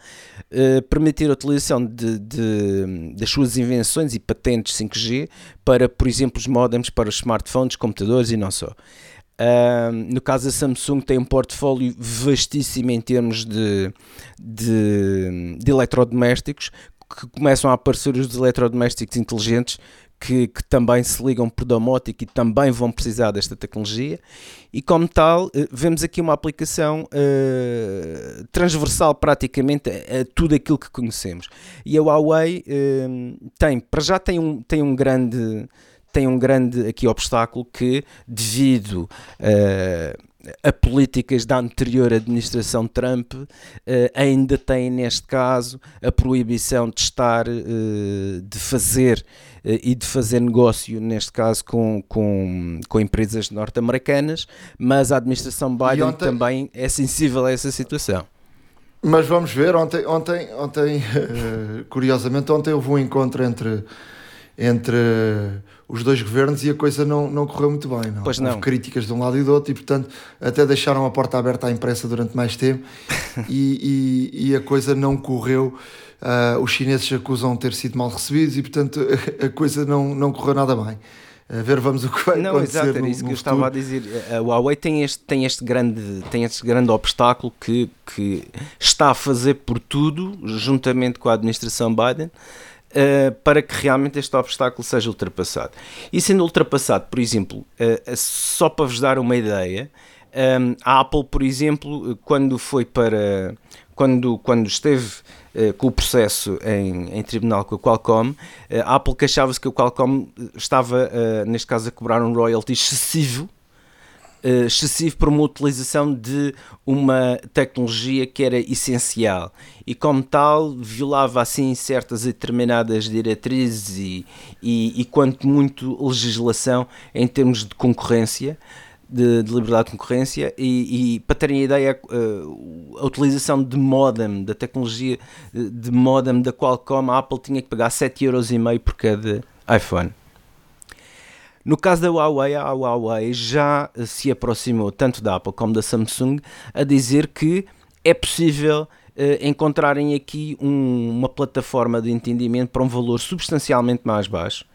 uh, permitir a utilização de, de, das suas invenções e patentes 5G para, por exemplo, os modems para os smartphones, computadores e não só. Uh, no caso da Samsung tem um portfólio vastíssimo em termos de, de, de eletrodomésticos que começam a aparecer os eletrodomésticos inteligentes que, que, também se ligam por domótica e também vão precisar desta tecnologia. E como tal eh, vemos aqui uma aplicação uh, transversal praticamente a, a, tudo aquilo que conhecemos. E a Huawei uh, tem, para já tem um, tem um grande tem um grande aqui obstáculo que devido uh, a políticas da anterior administração Trump uh, ainda tem neste caso a proibição de estar uh, de fazer uh, e de fazer negócio neste caso com, com, com empresas norte-americanas mas a administração Biden ontem... também é sensível a essa situação. Mas vamos ver, ontem, ontem, ontem curiosamente ontem houve um encontro entre entre os dois governos e a coisa não, não correu muito bem. Não? Pois não. Houve críticas de um lado e do outro e, portanto, até deixaram a porta aberta à imprensa durante mais tempo e, e, e, a coisa não correu. Uh, os chineses acusam ter sido mal recebidos e, portanto, a, a coisa não, não correu nada bem. A ver, vamos o que vai não, acontecer. Exato, era no, isso que eu futuro. estava a dizer. A Huawei tem este, tem este, grande, tem este grande obstáculo que, que está a fazer por tudo, juntamente com a administração Biden, uh, para que realmente este obstáculo seja ultrapassado. E sendo ultrapassado, por exemplo, uh, só para vos dar uma ideia, um, a Apple, por exemplo, quando foi para. Quando, quando esteve com o processo em, em tribunal com a Qualcomm, a Apple queixava-se que o Qualcomm estava, neste caso, a cobrar um royalty excessivo Uh, excessivo para uma utilização de uma tecnologia que era essencial. E como tal violava assim certas determinadas diretrizes e, e, e quanto muito legislação em termos de concorrência de, de, liberdade de concorrência. E, e para terem a ideia uh, a utilização de modem da tecnologia de modem da Qualcomm a Apple tinha que pagar 7,5€ por cada iPhone no caso da Huawei, a Huawei já se aproximou tanto da Apple como da Samsung a dizer que é possível uh, encontrarem aqui um, uma plataforma de entendimento para um valor substancialmente mais baixo.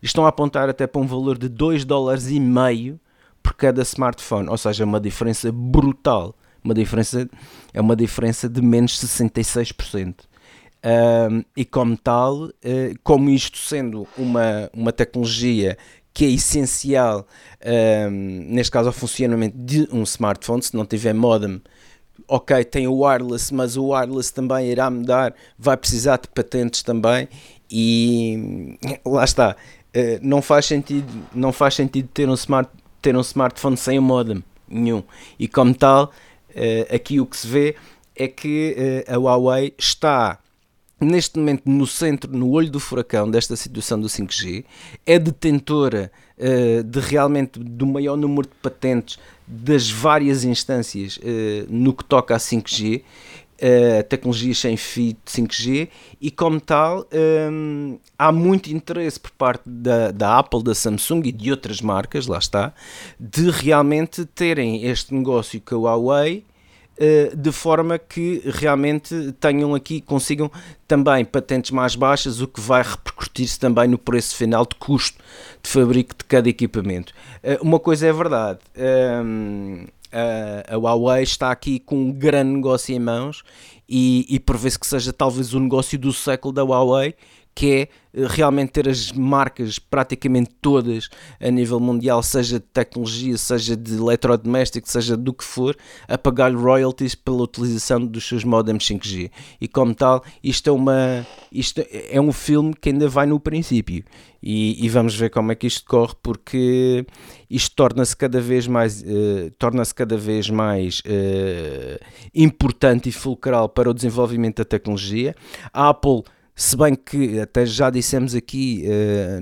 Estão a apontar até para um valor de 2 dólares e meio por cada smartphone, ou seja, uma diferença brutal. Uma diferença, é uma diferença de menos 66%. Um, e como tal, uh, como isto sendo uma, uma tecnologia que é essencial, um, neste caso, ao funcionamento de um smartphone, se não tiver modem, ok, tem o wireless, mas o wireless também irá mudar, vai precisar de patentes também e lá está. Uh, não faz sentido, não faz sentido ter um, smart, ter um smartphone sem o modem nenhum. E como tal, uh, aqui o que se vê é que uh, a Huawei está neste momento no centro, no olho do furacão desta situação do 5G, é detentora uh, de realmente do maior número de patentes das várias instâncias uh, no que toca a 5G, uh, tecnologias sem fio de 5G, e como tal um, há muito interesse por parte da, da Apple, da Samsung e de outras marcas, lá está, de realmente terem este negócio com a Huawei eh, de forma que realmente tenham aqui, consigam também patentes mais baixas, o que vai repercutir-se também no preço final de custo de fabrico de cada equipamento. Eh, uma coisa é verdade, ehm, a Huawei está aqui com um grande negócio em mãos e, e prevê-se que seja talvez o negócio do século da Huawei, que é eh, realmente ter as marcas praticamente todas a nível mundial, seja de tecnologia, seja de eletrodoméstico, seja do que for, a pagar royalties pela utilização dos seus modems 5G. E como tal, isto é, uma, isto é um filme que ainda vai no princípio. E, e vamos ver como é que isto corre, porque isto torna-se cada vez mais, uh, torna-se cada vez mais uh, importante e fulcral para o desenvolvimento da tecnologia. A Apple se bem que até já dissemos aqui uh,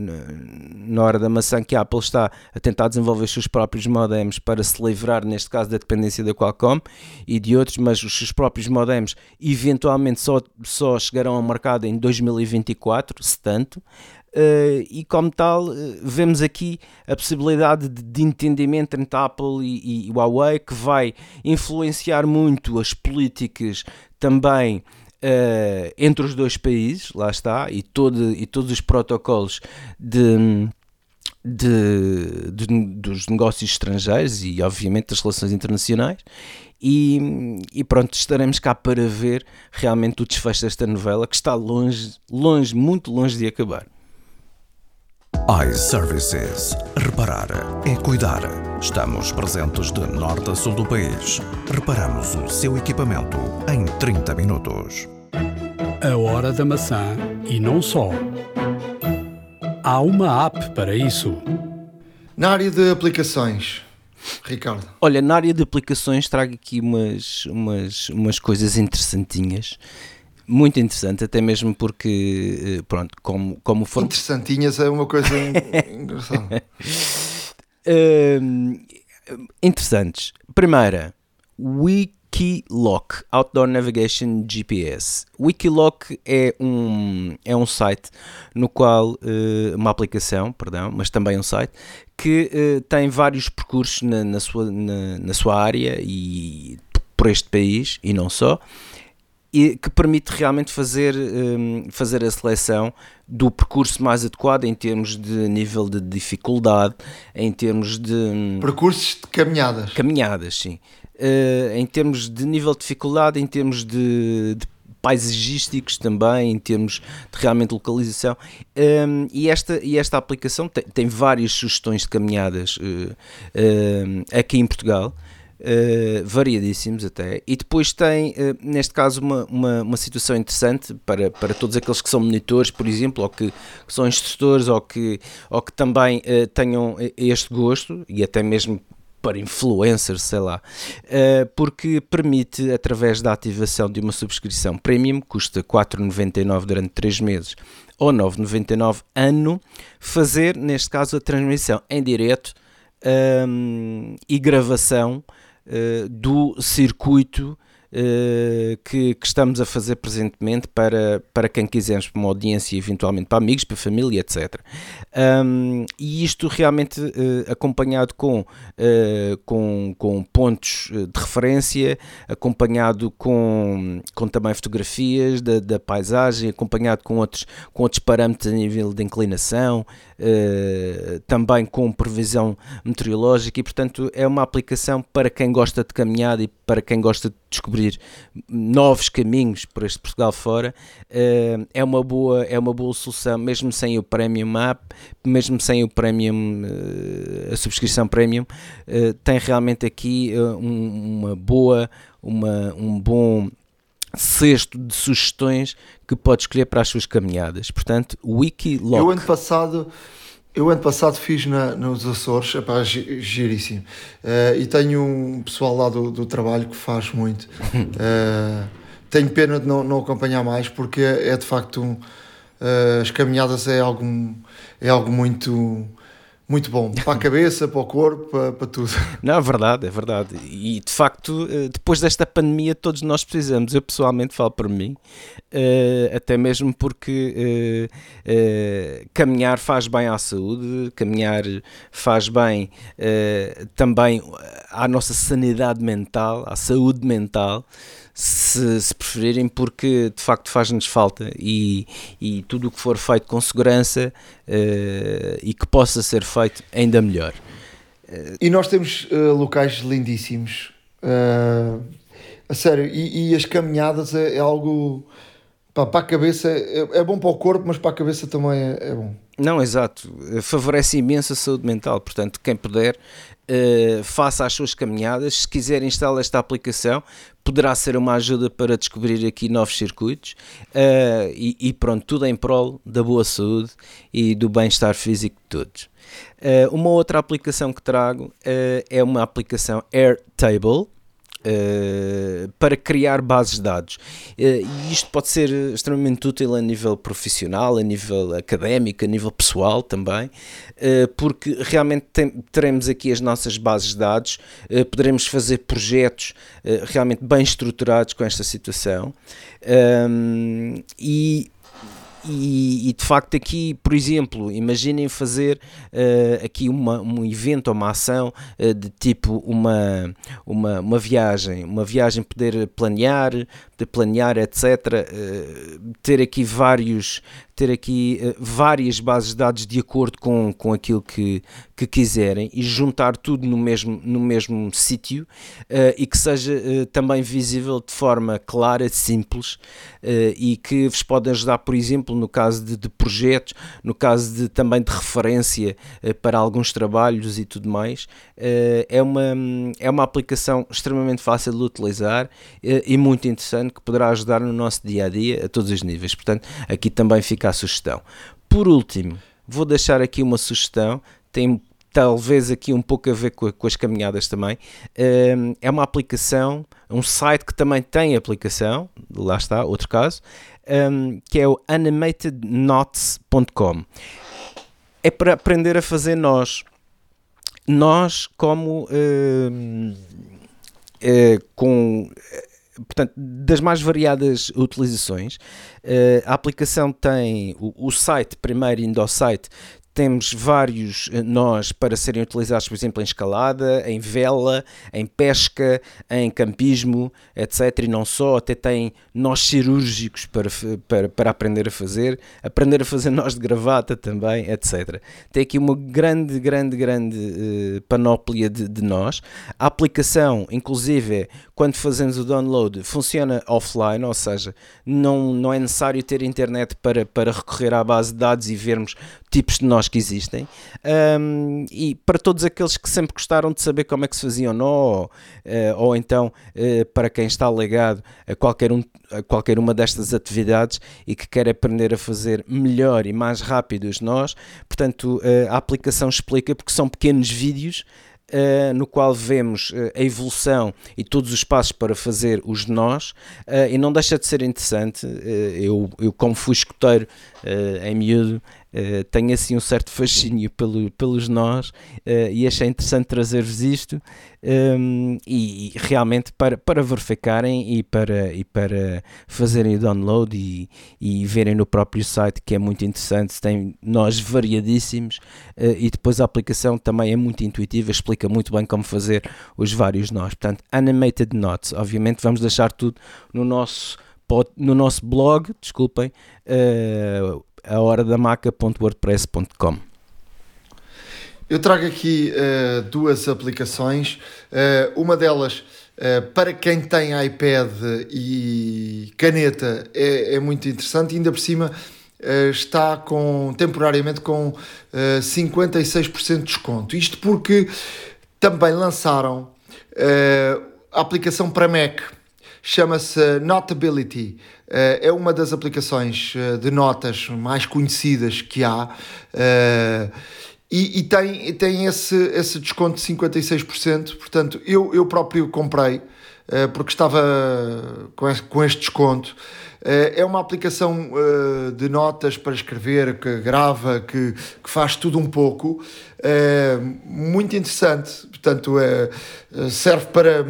na hora da maçã que a Apple está a tentar desenvolver os seus próprios modems para se livrar, neste caso, da dependência da Qualcomm e de outros, mas os seus próprios modems eventualmente só, só chegarão ao mercado em 2024, se tanto. Uh, e como tal, uh, vemos aqui a possibilidade de, de entendimento entre Apple e, e Huawei que vai influenciar muito as políticas também uh, entre os dois países, lá está, e, todo, e todos os protocolos de, de, de, dos negócios estrangeiros e, obviamente, das relações internacionais. E, e, pronto, estaremos cá para ver realmente o desfecho desta novela que está longe, longe, muito longe de acabar iServices. Reparar é cuidar. Estamos presentes de norte a sul do país. Reparamos o seu equipamento em 30 minutos. A hora da maçã e não só. Há uma app para isso. Na área de aplicações, Ricardo. Olha, na área de aplicações trago aqui umas, umas, umas coisas interessantinhas muito interessante, até mesmo porque, eh, pronto, como, como for... Interessantinhas é uma coisa engraçada. Interessantes. Primeira, Wikiloc, Outdoor Navigation GPS. Wikiloc é um, é um site no qual, uh, uma aplicação, perdão, mas também um site, que uh, tem vários percursos na, na, sua, na, na sua área e por este país, e não só e que permite realmente fazer, um, fazer a seleção do percurso mais adequado em termos de nível de dificuldade, em termos de. Um, Percursos de caminhadas. Caminhadas, sim. Uh, em termos de nível de dificuldade, em termos de, de paisagísticos também, em termos de realmente localização. Um, e, esta, e esta aplicação tem, tem várias sugestões de caminhadas uh, uh, aqui em Portugal. Uh, variadíssimos até, e depois tem, uh, neste caso, uma, uma, uma, situação interessante para, para todos aqueles que são monitores, por exemplo, ou que, que são instrutores, ou que, ou que também uh, tenham este gosto, e até mesmo para influencers, sei lá, porque permite, através da ativação de uma subscrição premium, custa 4,99 durante 3 meses ou 9,99 ano, fazer, neste caso, a transmissão em direto um, e gravação do circuito que, que, estamos a fazer presentemente para, para quem quisermos, para uma audiência, eventualmente para amigos, para família, etc. Um, e isto realmente uh, acompanhado com, uh, com, com pontos de referência, acompanhado com, com também fotografias da, da paisagem, acompanhado com outros, com outros parâmetros a nível de inclinação, Uh, também com previsão meteorológica e portanto é uma aplicação para quem gosta de caminhada e para quem gosta de descobrir novos caminhos para este Portugal fora uh, é uma boa é uma boa solução mesmo sem o Premium App mesmo sem o Premium uh, a subscrição Premium tem realmente aqui um, uma boa uma, um bom cesto de sugestões que pode escolher para as suas caminhadas. Portanto, Wikiloc. Eu ano passado, eu ano passado fiz na, nos Açores, é giríssimo. Uh, e tenho um pessoal lá do, do trabalho que faz muito. Uh, tenho pena de não, não acompanhar mais porque é, é de facto um, uh, as caminhadas é algo, é algo muito muito bom para a cabeça, para o corpo, para, para, tudo. Não, é verdade, é verdade. E de facto, eh, depois desta pandemia, todos nós precisamos. Eu pessoalmente falo para mim, uh, até mesmo porque uh, caminhar faz bem à saúde, caminhar faz bem também à nossa sanidade mental, à saúde mental se, se preferirem, porque de facto faz-nos falta e, e tudo o que for feito com segurança uh, e que possa ser feito ainda melhor. E nós temos uh, locais lindíssimos, uh, a sério, e, e as caminhadas é, é algo pá, para a cabeça, é, é, bom para o corpo, mas para a cabeça também é, é bom. Não, exato, favorece imenso a saúde mental, portanto, quem puder uh, faça as suas caminhadas. Se quiser instalar esta aplicação, poderá ser uma ajuda para descobrir aqui novos circuitos uh, e, e, pronto, tudo em prol da boa saúde e do bem-estar físico de todos. Uh, uma outra aplicação que trago é uma aplicação Airtable uh, para criar bases de dados. Uh, e isto pode ser extremamente útil a nível profissional, a nível académico, a nível pessoal também, uh, porque realmente tem, teremos aqui as nossas bases de dados, poderemos fazer projetos realmente bem estruturados com esta situação. Um, e e, e, de facto aqui, por exemplo, imaginem fazer uh, aqui uma, um evento ou uma ação uh, de tipo uma, uma, uma viagem, uma viagem poder planear, poder planear, etc. Uh, eh, ter aqui vários ter aqui várias bases de dados de acordo com, com aquilo que, que quiserem e juntar tudo no mesmo, no mesmo sítio uh, e que seja uh, também visível de forma clara, simples e que vos pode ajudar, por exemplo, no caso de, de projetos, no caso de, também de referência para alguns trabalhos e tudo mais. é, uma, é uma aplicação extremamente fácil de utilizar e muito interessante que poderá ajudar no nosso dia a dia a todos os níveis. Portanto, aqui também fica a sugestão. Por último, vou deixar aqui uma sugestão, tem talvez aqui um pouco a ver com, com as caminhadas também. Um, é uma aplicação, um site que também tem aplicação, lá está, outro caso, um, que é o animatednots.com. É para aprender a fazer nós. Nós, como uh, uh, com portanto, das mais variadas utilizações. Uh, a aplicação tem o, o, site, primeiro indo ao site, temos vários eh, nós para serem utilizados, por exemplo, em escalada, em vela, em pesca, em campismo, etc. E não só, até tem nós cirúrgicos para, para, para aprender a fazer, aprender a fazer nós de gravata também, etc. Tem aqui uma grande, grande, grande uh, panóplia de, de nós. A aplicação, inclusive, quando fazemos o download, funciona offline, ou seja, não, não é necessário ter internet para, para recorrer à base de dados e vermos tipos de nós que existem. Um, e para todos aqueles que sempre gostaram de saber como é que se fazia o nó, ou, uh, ou então uh, para quem está ligado a qualquer, um, a qualquer uma destas atividades e que quer aprender a fazer melhor e mais rápido os nós, portanto, uh, a aplicação explica porque são pequenos vídeos uh, no qual vemos uh, a evolução e todos os passos para fazer os nós, uh, e não deixa de ser interessante. eu, eu, como fui escoteiro em miúdo, Uh, tenho assim um certo fascínio pelo, pelos nós uh, e achei interessante trazer-vos isto um, e, e, realmente para, para verificarem e para, e para fazerem o download e, e verem no próprio site que é muito interessante, tem nós variadíssimos uh, e depois a aplicação também é muito intuitiva, explica muito bem como fazer os vários nós. Portanto, Animated Notes, obviamente vamos deixar tudo no nosso, no nosso blog, desculpem, uh, a hora da maca.wordpress.com. Eu trago aqui uh, duas aplicações. Uh, uma delas, uh, para quem tem iPad e caneta, é, é muito interessante. Ainda por cima, está com, temporariamente com 56% de desconto. Isto porque também lançaram a aplicação para Mac chama-se Notability. Eh, é uma das aplicações eh, de notas mais conhecidas que há. Eh, e, e, tem, tem esse, esse desconto de 56%. Portanto, eu, eu próprio comprei porque estava com este, com este desconto. É uma aplicação de notas para escrever, que grava, que, que faz tudo um pouco. Muito interessante. Portanto, serve para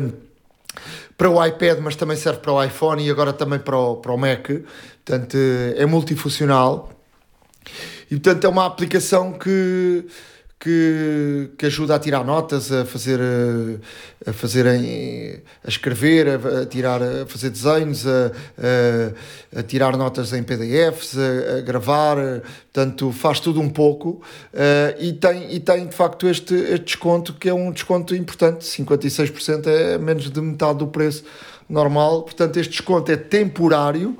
para o iPad, mas também serve para o iPhone e agora também para o, para o Mac. Portanto, é multifuncional. E portanto é uma aplicação que, que, que ajuda a tirar notas, a fazer, a, fazer a escrever, a, a, tirar, a fazer desenhos, a, a, a tirar notas em PDFs, a, a, gravar, portanto faz tudo um pouco uh, e, tem, e tem de facto este, este desconto que é um desconto importante, 56% é menos de metade do preço normal, portanto este desconto é temporário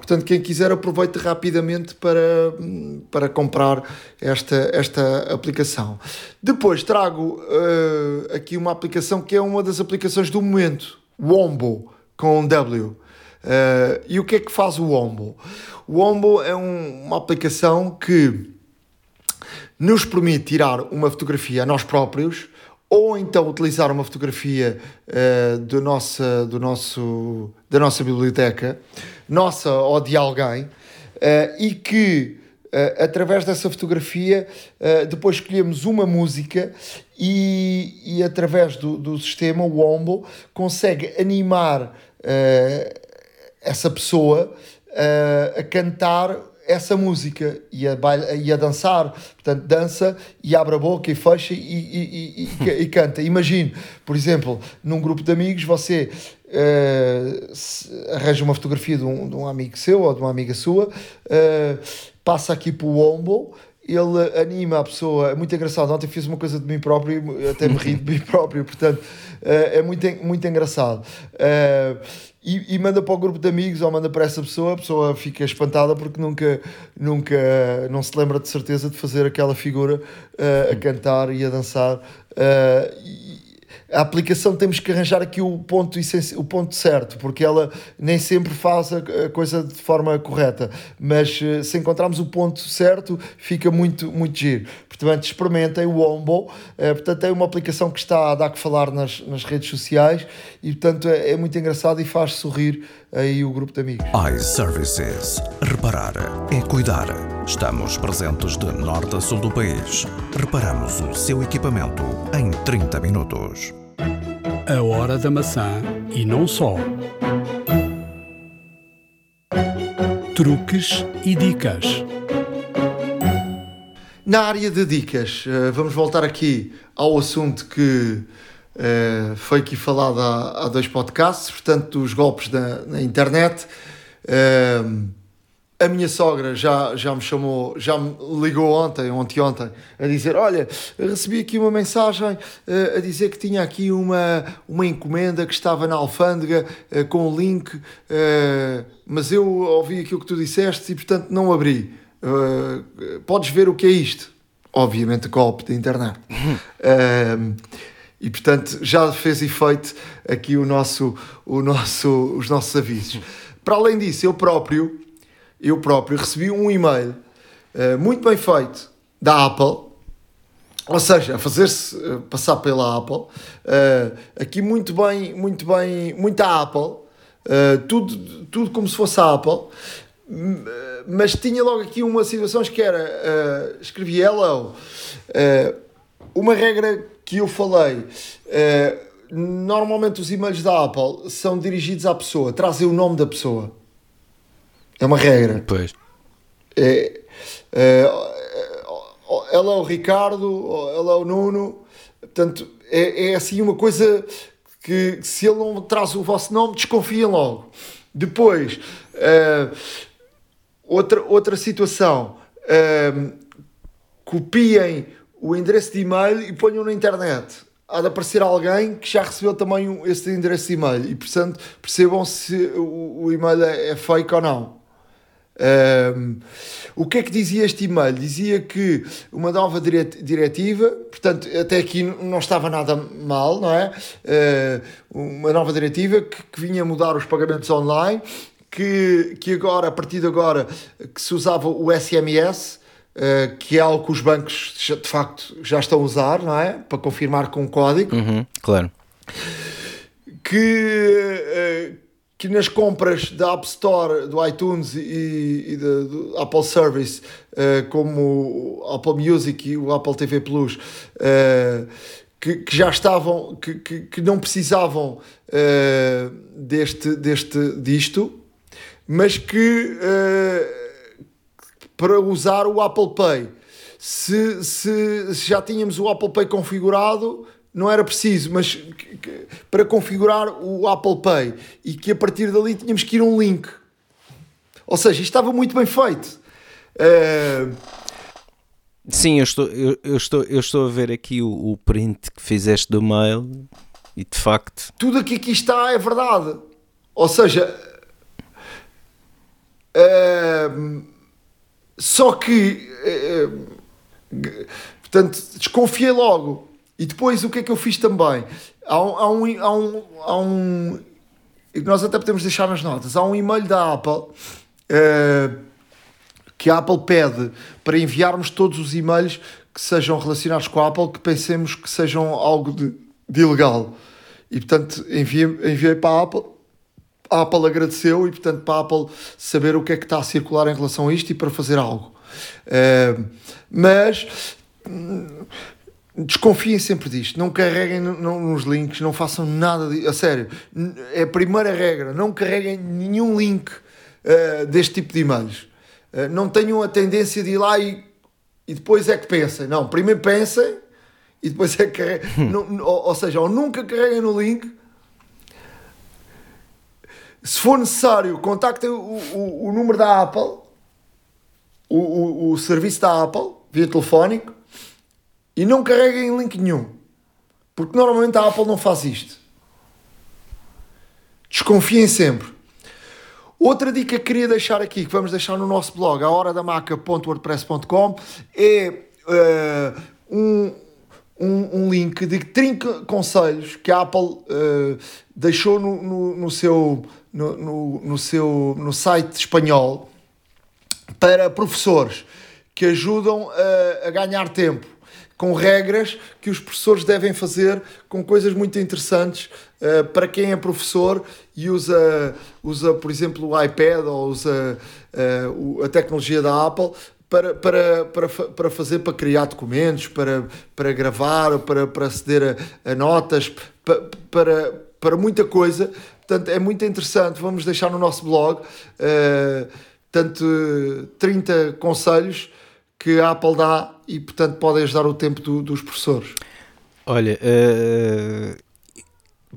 Portanto, quem quiser aproveite rapidamente para, para comprar esta, esta aplicação. Depois trago uh, aqui uma aplicação que é uma das aplicações do momento, Wombo, com W. Uh, e o que é que faz o Wombo? O Wombo é um, uma aplicação que nos permite tirar uma fotografia a nós próprios ou então utilizar uma fotografia uh, do nossa, do nosso, da nossa biblioteca, nossa ou de alguém, uh, e que uh, através dessa fotografia depois escolhemos uma música e, e através do, do sistema, o Wombo, consegue animar essa pessoa a cantar essa música e a, baila, e a dançar, portanto, dança e abre a boca e fecha e, e, e, e canta. Imagine, por exemplo, num grupo de amigos, você uh, arranja uma fotografia de um, de um amigo seu ou de uma amiga sua, uh, passa aqui para o ombro ele anima a pessoa, é muito engraçado. Ontem fiz uma coisa de mim próprio, até me ri de mim próprio, portanto, uh, é muito, muito engraçado. E, e, manda para o grupo de amigos ou manda para essa pessoa, a pessoa fica espantada porque nunca, nunca não se lembra de certeza de fazer aquela figura a cantar e a dançar. A aplicação temos que arranjar aqui o ponto, o ponto certo, porque ela nem sempre faz a, coisa de forma correta, mas eh, se encontrarmos o ponto certo, fica muito, muito giro. Portanto, experimentem o Wombo, é, portanto, é uma aplicação que está a dar que falar nas, nas redes sociais e, portanto, é, é muito engraçado e faz sorrir aí o grupo de amigos. iServices. Reparar é cuidar. Estamos presentes de norte a sul do país. Reparamos o seu equipamento em 30 minutos. A hora da maçã e não só. Truques e dicas. Na área de dicas, eh, vamos voltar aqui ao assunto que eh, foi aqui falado há, dois podcasts, portanto, dos golpes na, na internet. Eh, a minha sogra já, já me chamou, já me ligou ontem, ontem, ontem, a dizer: Olha, recebi aqui uma mensagem uh, a dizer que tinha aqui uma, uma encomenda que estava na alfândega uh, com o link, uh, mas eu ouvi aquilo que tu disseste e, portanto, não abri. podes ver o que é isto? Obviamente, golpe da internet. e, portanto, já fez efeito aqui o nosso, o nosso, os nossos avisos. Para além disso, eu próprio eu próprio recebi um e-mail uh, muito bem feito da Apple, ou seja, a fazer-se uh, passar pela Apple, uh, aqui muito bem, muito bem, muita Apple, tudo, tudo como se fosse a Apple, mas tinha logo aqui uma situação que era, escrevi hello, uma regra que eu falei, normalmente os e-mails da Apple são dirigidos à pessoa, trazem o nome da pessoa. É uma regra. Pois. É, é, ela é o Ricardo, ela é o Nuno. Portanto, é, é assim uma coisa que se ele não traz o vosso nome, desconfiem logo. Depois, uh, outra, outra situação, uh, copiem o endereço de e-mail e ponham na internet. Há de aparecer alguém que já recebeu também esse endereço de e-mail e, portanto, percebam se o, o e-mail é, é fake ou não. Um, o que é que dizia este e-mail? Dizia que uma nova diretiva, portanto, até aqui não estava nada mal, não é? Uh, uma nova diretiva que, que vinha mudar os pagamentos online, que, que agora, a partir de agora, que se usava o SMS, Uh, que é algo que os bancos de facto já estão a usar, não é? Para confirmar com código. Uhum, claro. Que, uh, que nas compras da App Store, do iTunes e, e do Apple Service, uh, como o Apple Music e o Apple TV Plus, uh, que, que, já estavam, que, que, que não precisavam uh, deste, deste, disto, mas que para usar o Apple Pay, se, se, se já tínhamos o Apple Pay configurado, não era preciso, mas para configurar o Apple Pay e que a partir dali tínhamos que ir um link. Ou seja, isto estava muito bem feito. Uh... Sim, eu estou, eu, eu, estou, eu estou a ver aqui o, o, print que fizeste do mail e de facto. Tudo aqui que está é verdade. Ou seja, uh... só que. Uh... portanto, desconfiei logo e depois o que é que eu fiz também? Há um. Há um, há um, há um nós até podemos deixar nas notas. Há um e-mail da Apple uh, que a Apple pede para enviarmos todos os e-mails que sejam relacionados com a Apple que pensemos que sejam algo de, de ilegal. E portanto enviei, enviei para a Apple. A Apple agradeceu e portanto para a Apple saber o que é que está a circular em relação a isto e para fazer algo. Uh, mas Desconfiem sempre disto, não carreguem nos links, não façam nada de, a sério. É a primeira regra, não carreguem nenhum link uh, deste tipo de e-mails. Uh, não tenham a tendência de ir lá e, e depois é que pensem. Não, primeiro pensem e depois é que carreguem. ou, ou, seja, ou nunca carreguem no link. Se for necessário, contactem o, o, o número da Apple, o, o, o serviço da Apple, via telefónico e não carreguem link nenhum. Porque normalmente a Apple não faz isto. Desconfiem sempre. Outra dica que queria deixar aqui, que vamos deixar no nosso blog, a horadamaca.wordpress.com, é uh, um, um, um, link de 30 conselhos que a Apple uh, deixou no, no, no seu, no, no, no, seu, no site espanhol para professores que ajudam a, a ganhar tempo com regras que os professores devem fazer, com coisas muito interessantes uh, para quem é professor e usa, usa, por exemplo, o iPad ou usa uh, a tecnologia da Apple para, para, para, para fazer, para criar documentos, para, para gravar, para, para aceder a, a notas, para, para, para muita coisa. Portanto, é muito interessante. Vamos deixar no nosso blog uh, tanto 30 conselhos que a Apple dá e, portanto, podem ajudar o tempo do, dos professores? Olha, uh,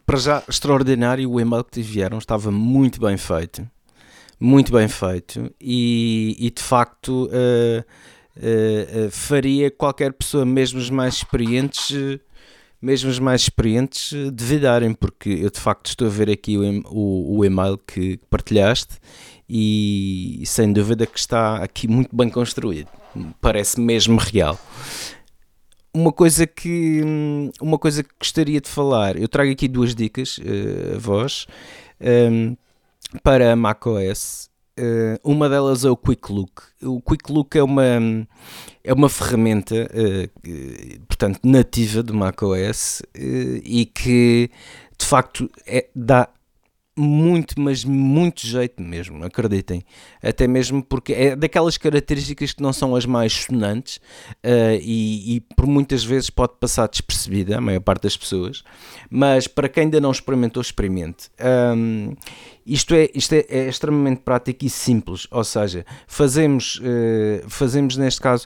para já, extraordinário o e-mail que te enviaram, estava muito bem feito. Muito bem feito. E, e de facto, uh, uh, faria qualquer pessoa, mesmo os mais experientes, mesmo os mais experientes, devidarem, porque eu de facto estou a ver aqui o, o, o e-mail que partilhaste e sem dúvida que está aqui muito bem construído parece mesmo real. Uma coisa que uma coisa que gostaria de falar, eu trago aqui duas dicas uh, a vós um, ehm, para macOS. Uh, uma delas é o Quick Look. O Quick Look é uma, é uma ferramenta, uh, portanto, nativa do macOS uh, e que de facto é, dá muito, mas muito jeito mesmo, acreditem. Até mesmo porque é daquelas características que não são as mais sonantes uh, e, e, por muitas vezes pode passar despercebida, a maior parte das pessoas, mas para quem ainda não experimentou, experimente. Um, isto é, isto é, é, extremamente prático e simples, ou seja, fazemos, uh, fazemos neste caso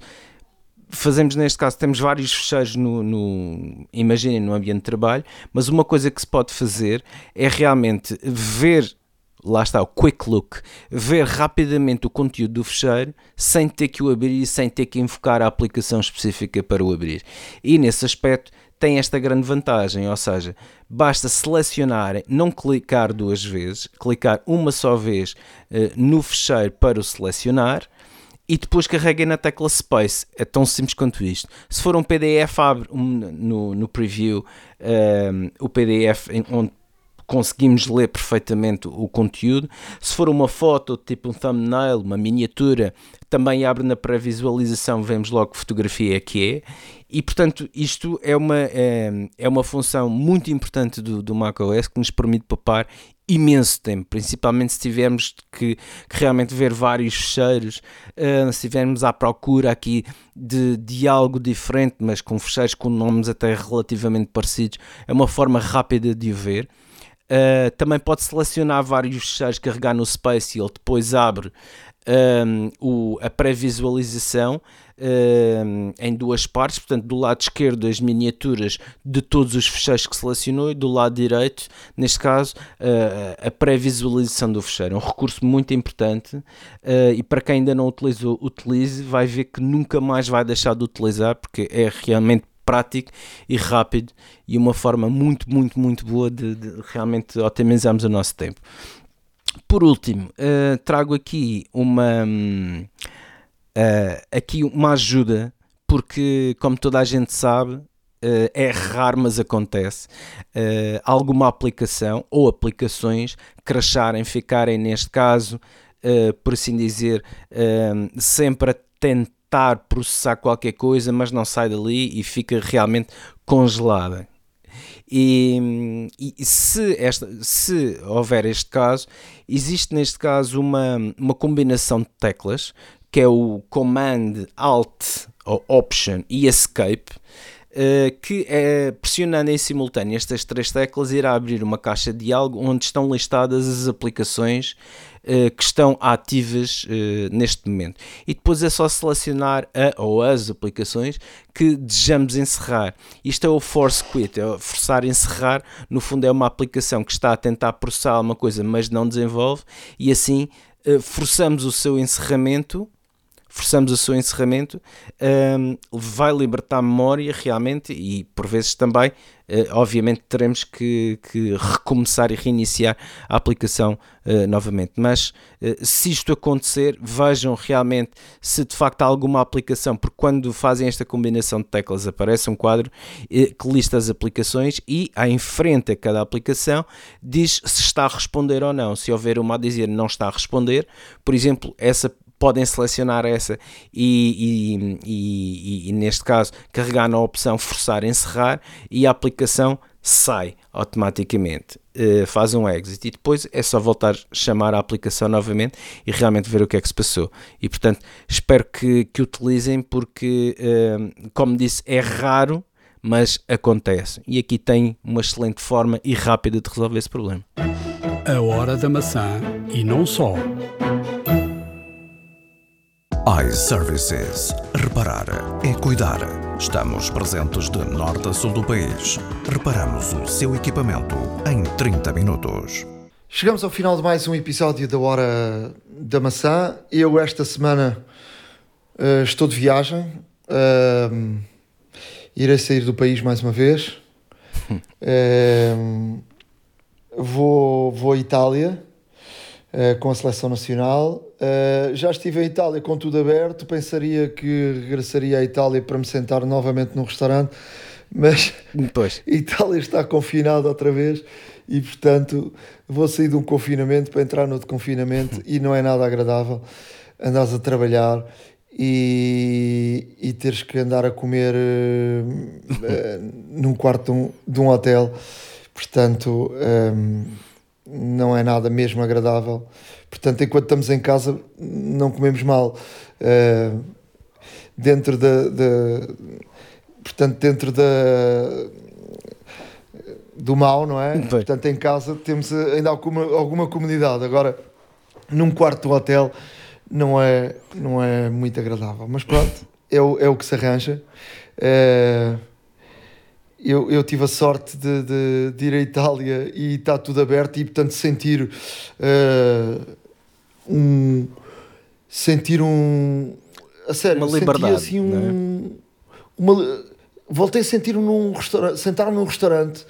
fazemos neste caso, temos vários fecheiros no, no, imaginem, no ambiente de trabalho, mas uma coisa que se pode fazer é realmente ver, lá está o quick look, ver rapidamente o conteúdo do fecheiro sem ter que o abrir e sem ter que invocar a aplicação específica para o abrir. E nesse aspecto tem esta grande vantagem, ou seja, basta selecionar, não clicar duas vezes, clicar uma só vez uh, no fecheiro para o selecionar e depois carreguem na tecla Space. É tão simples quanto isto. Se for um PDF, abre um, no, no preview um, o PDF onde conseguimos ler perfeitamente o conteúdo. Se for uma foto, tipo um thumbnail, uma miniatura, também abre na pré-visualização, vemos logo que fotografia é que é. E portanto, isto é uma, é, é uma função muito importante do, do macOS que nos permite poupar imenso tempo, principalmente se tivermos que, que realmente ver vários fecheiros, uh, se estivermos à procura aqui de, de algo diferente, mas com fecheiros com nomes até relativamente parecidos, é uma forma rápida de o ver. Uh, também pode selecionar vários fecheiros, carregar no Space e ele depois abre um, o, a pré-visualização em duas partes, portanto, do lado esquerdo as miniaturas de todos os fecheiros que selecionou e do lado direito, neste caso, uh, a pré-visualização do fecheiro. É um recurso muito importante uh, e para quem ainda não utilizou, utilize, vai ver que nunca mais vai deixar de utilizar porque é realmente prático e rápido e uma forma muito, muito, muito boa de, de realmente otimizarmos o nosso tempo. Por último, uh, trago aqui uma, uh, aqui uma ajuda, porque, como toda a gente sabe, uh, é raro, mas acontece, alguma aplicação ou aplicações crasharem, ficarem, neste caso, por assim dizer, sempre a tentar processar qualquer coisa, mas não sai dali e fica realmente congelada. E, e, se, esta, se houver este caso, existe neste caso uma, uma combinação de teclas que é o Command Alt ou Option e Escape. Uh, que é, pressionando em simultâneo estas três teclas irá abrir uma caixa de diálogo onde estão listadas as aplicações uh, que estão ativas uh, neste momento. E depois é só selecionar a ou as aplicações que desejamos encerrar. Isto é o force quit, é forçar a encerrar. No fundo, é uma aplicação que está a tentar processar alguma coisa, mas não desenvolve, e assim forçamos o seu encerramento forçamos o seu encerramento, um, vai libertar memória realmente e por vezes também, uh, obviamente, teremos que, que, recomeçar e reiniciar a aplicação uh, novamente. Mas uh, se isto acontecer, vejam realmente se de facto há alguma aplicação, porque quando fazem esta combinação de teclas aparece um quadro que lista as aplicações e à frente a cada aplicação diz se está a responder ou não. Se houver uma a dizer não está a responder, por exemplo, essa podem selecionar essa e, e, e, e, neste caso carregar na opção forçar encerrar e a aplicação sai automaticamente, uh, faz um exit e depois é só voltar a chamar a aplicação novamente e realmente ver o que é que se passou. E portanto espero que, que utilizem porque, uh, como disse, é raro, mas acontece. E aqui tem uma excelente forma e rápida de resolver esse problema. A hora da maçã e não só iServices. Reparar é cuidar. Estamos presentes de norte a sul do país. Reparamos o seu equipamento em 30 minutos. Chegamos ao final de mais um episódio da Hora da Maçã. Eu, esta semana, uh, estou de viagem. Uh, irei sair do país mais uma vez. Uh, vou, vou à Itália com a seleção nacional. Já estive em Itália com tudo aberto. Pensaria que regressaria à Itália para me sentar novamente num restaurante, mas Pois. Itália está confinada outra vez e portanto vou sair de um confinamento para entrar no de confinamento e não é nada agradável andares a trabalhar e, e teres que andar a comer uh, num quarto de um, de um hotel portanto um, não é nada mesmo agradável portanto enquanto estamos em casa não comemos mal uh, dentro da, da portanto dentro da do mal, não é? Bem. Portanto, em casa temos ainda alguma, alguma comunidade. Agora, num quarto do hotel, não é, não é muito agradável. Mas pronto, é o, é o que se arranja. É, eu, eu tive a sorte de, de, de ir à Itália e está tudo aberto e, portanto, sentir é, um. Sentir um. A sério, Uma liberdade, assim um. Uma, voltei a sentir num restaurante, sentar num restaurante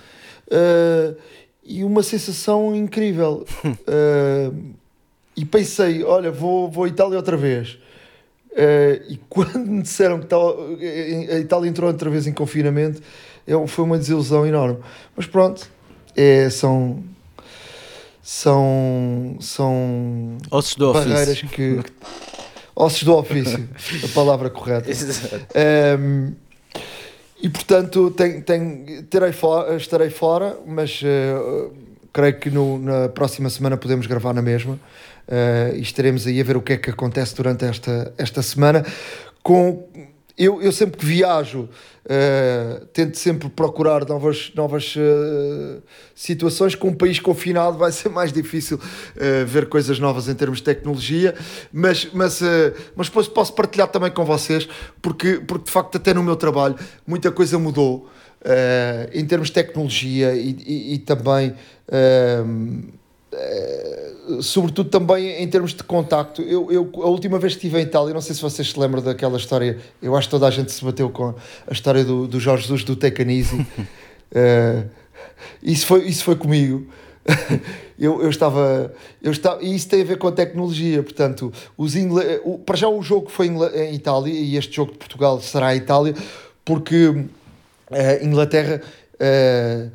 uh, e uma sensação incrível. Uh, e pensei, olha, vou, vou à Itália outra vez. Uh, e quando me disseram que tal, a Itália entrou outra vez em confinamento, eu, foi uma desilusão enorme. Mas pronto, é, são são são Ossos do barreiras ofício. que ossos do ofício, a palavra correta. Exato. Um, e portanto tem, tem, terei fora, estarei fora, mas uh, creio que no, na próxima semana podemos gravar na mesma uh, e estaremos aí a ver o que é que acontece durante esta, esta semana. Com, eu, eu sempre que viajo uh, tento sempre procurar novas, novas uh, situações. Com um país confinado vai ser mais difícil uh, ver coisas novas em termos de tecnologia, mas, mas, mas depois posso partilhar também com vocês, porque, porque de facto, até no meu trabalho, muita coisa mudou em termos de tecnologia e, e, e também. Uh, sobretudo também em termos de contacto. Eu, eu, a última vez que estive em Itália, não sei se vocês se lembram daquela história, eu acho que toda a gente se bateu com a história do, do Jorge Jesus do Easy. Uh, isso, foi, isso foi comigo. eu, eu estava, eu estava. E isso tem a ver com a tecnologia. Portanto, os ingle, o, para já o jogo foi em Itália e este jogo de Portugal será em Itália, porque a Inglaterra eh,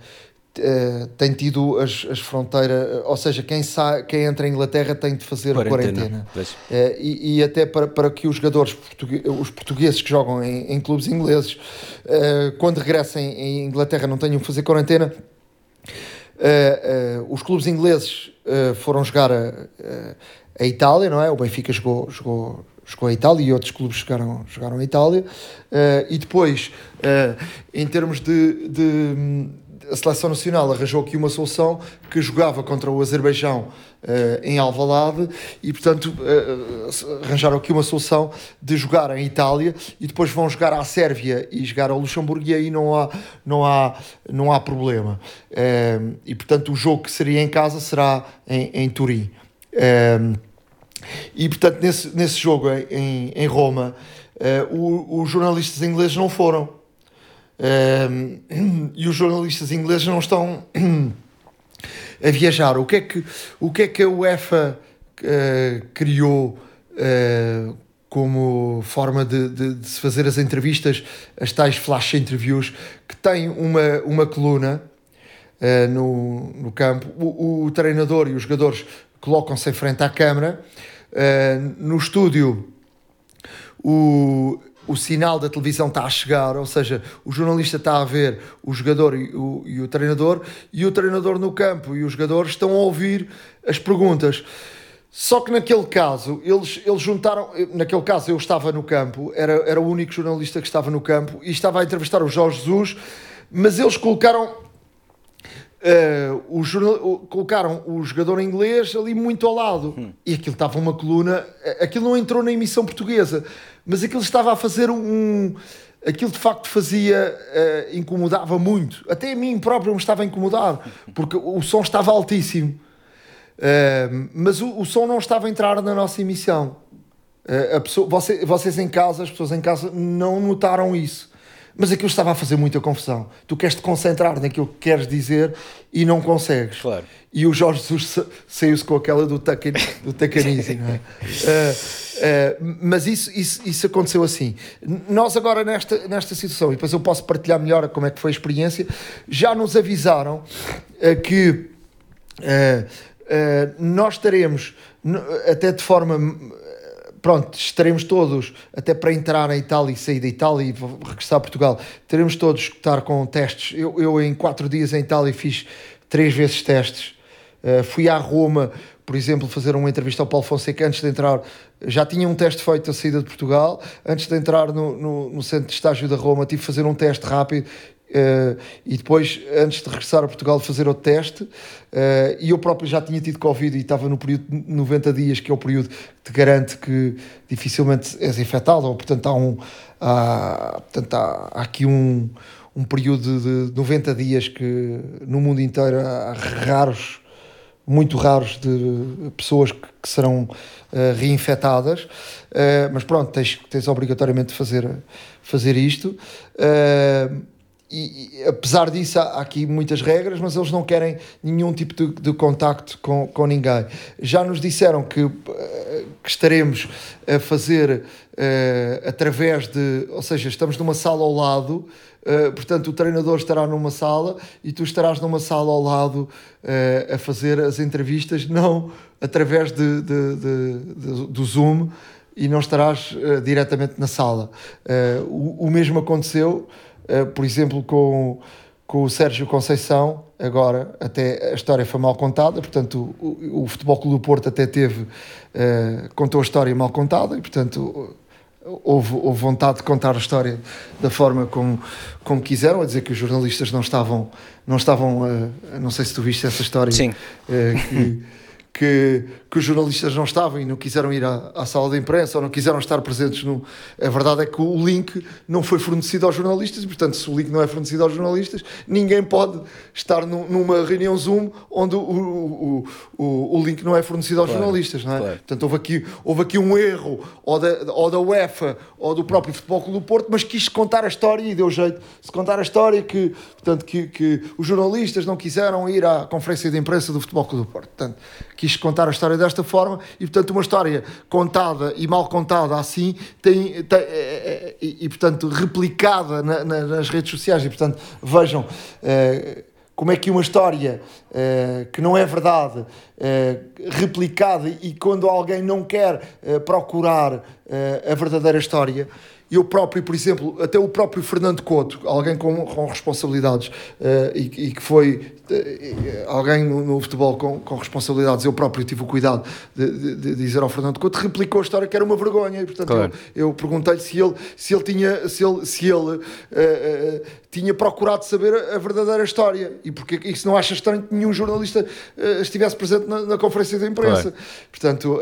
eh, tem tido as, as fronteiras, ou seja, quem, sai, quem entra em Inglaterra tem de fazer a quarentena. Pois. Eh, e, e até para, para que os jogadores, portugue- os portugueses que jogam em, em clubes ingleses, eh, quando regressem em Inglaterra, não tenham que fazer quarentena. Eh, eh, os clubes ingleses eh, foram jogar a, a- Itália, não é? O Benfica jogou, jogou, jogou a Itália e outros clubes jogaram, jogaram a Itália. Eh, e depois, eh, em termos de, de- A seleção nacional arranjou aqui uma solução que jogava contra o Azerbaijão eh, em Alvalade e, portanto, eh, arranjaram aqui uma solução de jogar em Itália e depois vão jogar à Sérvia e jogar ao Luxemburgo e aí não há, não há, não há problema. Eh, e, portanto, o jogo que seria em casa será em, em Turim. E portanto, nesse, nesse jogo em- em, Roma, os jornalistas ingleses não foram. E os jornalistas ingleses não estão a viajar. O que é que, o que, é que a UEFA eh, criou eh, como forma de, de- de se fazer as entrevistas, as tais flash interviews, que tem uma, uma coluna eh, no, no campo. O, o treinador e os jogadores colocam-se em frente à câmara. No estúdio, o, o sinal da televisão está a chegar, ou seja, o jornalista está a ver o jogador e o, e o treinador, e o treinador no campo e os jogadores estão a ouvir as perguntas. Só que naquele caso, eles, eles juntaram. Naquele caso, eu estava no campo, era, era o único jornalista que estava no campo e estava a entrevistar o Jorge Jesus, mas eles colocaram Uh, o jornal, colocaram o jogador inglês ali muito ao lado e aquilo estava uma coluna. a- Aquilo não entrou na emissão portuguesa, mas aquilo estava a fazer um. Aquilo de facto fazia. uh, incomodava muito. Até a mim próprio me estava a incomodar, porque o som estava altíssimo. Uh, mas o, o som não estava a entrar na nossa emissão. Uh, pessoa, você- vocês em casa, as pessoas em casa, não notaram isso. Mas aquilo estava a fazer muita confusão. Tu queres te concentrar naquilo que queres dizer e não consegues. Claro. E o Jorge Jesus sa- saiu-se com aquela do, tacan, do Tacanisi, não é? Eh, eh, mas isso, isso, isso aconteceu assim. Nós agora nesta, nesta situação, e depois eu posso partilhar melhor como é que foi a experiência, já nos avisaram eh, que nós estaremos, até de forma pronto, estaremos todos, até para entrar na Itália e sair da Itália e regressar a Portugal, teremos todos que estar com testes. Eu, eu em quatro dias em Itália fiz três vezes testes. Uh, fui à Roma, por exemplo, fazer uma entrevista ao Paulo Fonseca antes de entrar. Já tinha um teste feito a saída de Portugal. Antes de entrar no, no, no centro de estágio da Roma, tive que fazer um teste rápido. Uh, e depois, antes de regressar a Portugal, fazer outro teste. Uh, e eu próprio já tinha tido Covid e estava no período de 90 dias, que é o período que te garante que dificilmente és infectado, ou portanto há, um, há, portanto, há, há aqui um, um período de 90 dias que no mundo inteiro há raros, muito raros de pessoas que, que serão uh, reinfectadas, uh, mas pronto, tens, tens obrigatoriamente de fazer, fazer isto. Uh, e, e, apesar disso, há, aqui muitas regras, mas eles não querem nenhum tipo de, de contacto com, com ninguém. Já nos disseram que, eh, que estaremos a fazer uh, através de, ou seja, estamos numa sala ao lado, uh, portanto, o treinador estará numa sala e tu estarás numa sala ao lado uh, a fazer as entrevistas, não através de, de, de, do Zoom e não estarás diretamente na sala. O, o mesmo aconteceu. Uh, por exemplo, com, com o Sérgio Conceição, agora até a história foi mal contada, portanto, o, o, Futebol Clube do Porto até teve, uh, contou a história mal contada, e portanto houve, houve vontade de contar a história da forma como, como quiseram, a dizer que os jornalistas não estavam, não estavam, uh, não sei se tu viste essa história, Sim. que, que, que, os jornalistas não estavam e não quiseram ir à, à, sala de imprensa ou não quiseram estar presentes no. A verdade é que o link não foi fornecido aos jornalistas e, portanto, se o link não é fornecido aos jornalistas, ninguém pode estar numa reunião Zoom onde o, o, o, o, link não é fornecido aos claro, jornalistas, não é? Claro. Portanto, houve aqui, houve aqui um erro ou da, ou da UEFA ou do próprio Futebol Clube do Porto, mas quis contar a história e deu jeito de contar a história que, portanto, que, que os jornalistas não quiseram ir à conferência de imprensa do Futebol Clube do Porto. Portanto, quis contar a história desta forma e, portanto, uma história contada e mal contada assim tem, tem é, é, e, e, portanto, replicada na, na, nas redes sociais. E, portanto, vejam é, como é que uma história que não é verdade, replicada e quando alguém não quer procurar a verdadeira história. Eu próprio, por exemplo, até o próprio Fernando Couto, alguém com, com responsabilidades uh, e, e, que foi uh, alguém no, no futebol com, com, responsabilidades, eu próprio tive o cuidado de, de, de, dizer ao Fernando Couto, replicou a história que era uma vergonha. E, portanto, claro. eu, eu perguntei-lhe se ele, se ele tinha, se ele, se ele uh, tinha procurado saber a, a, verdadeira história e porque isso não acha estranho que nenhum jornalista estivesse presente na, na, conferência de imprensa. Claro. Portanto,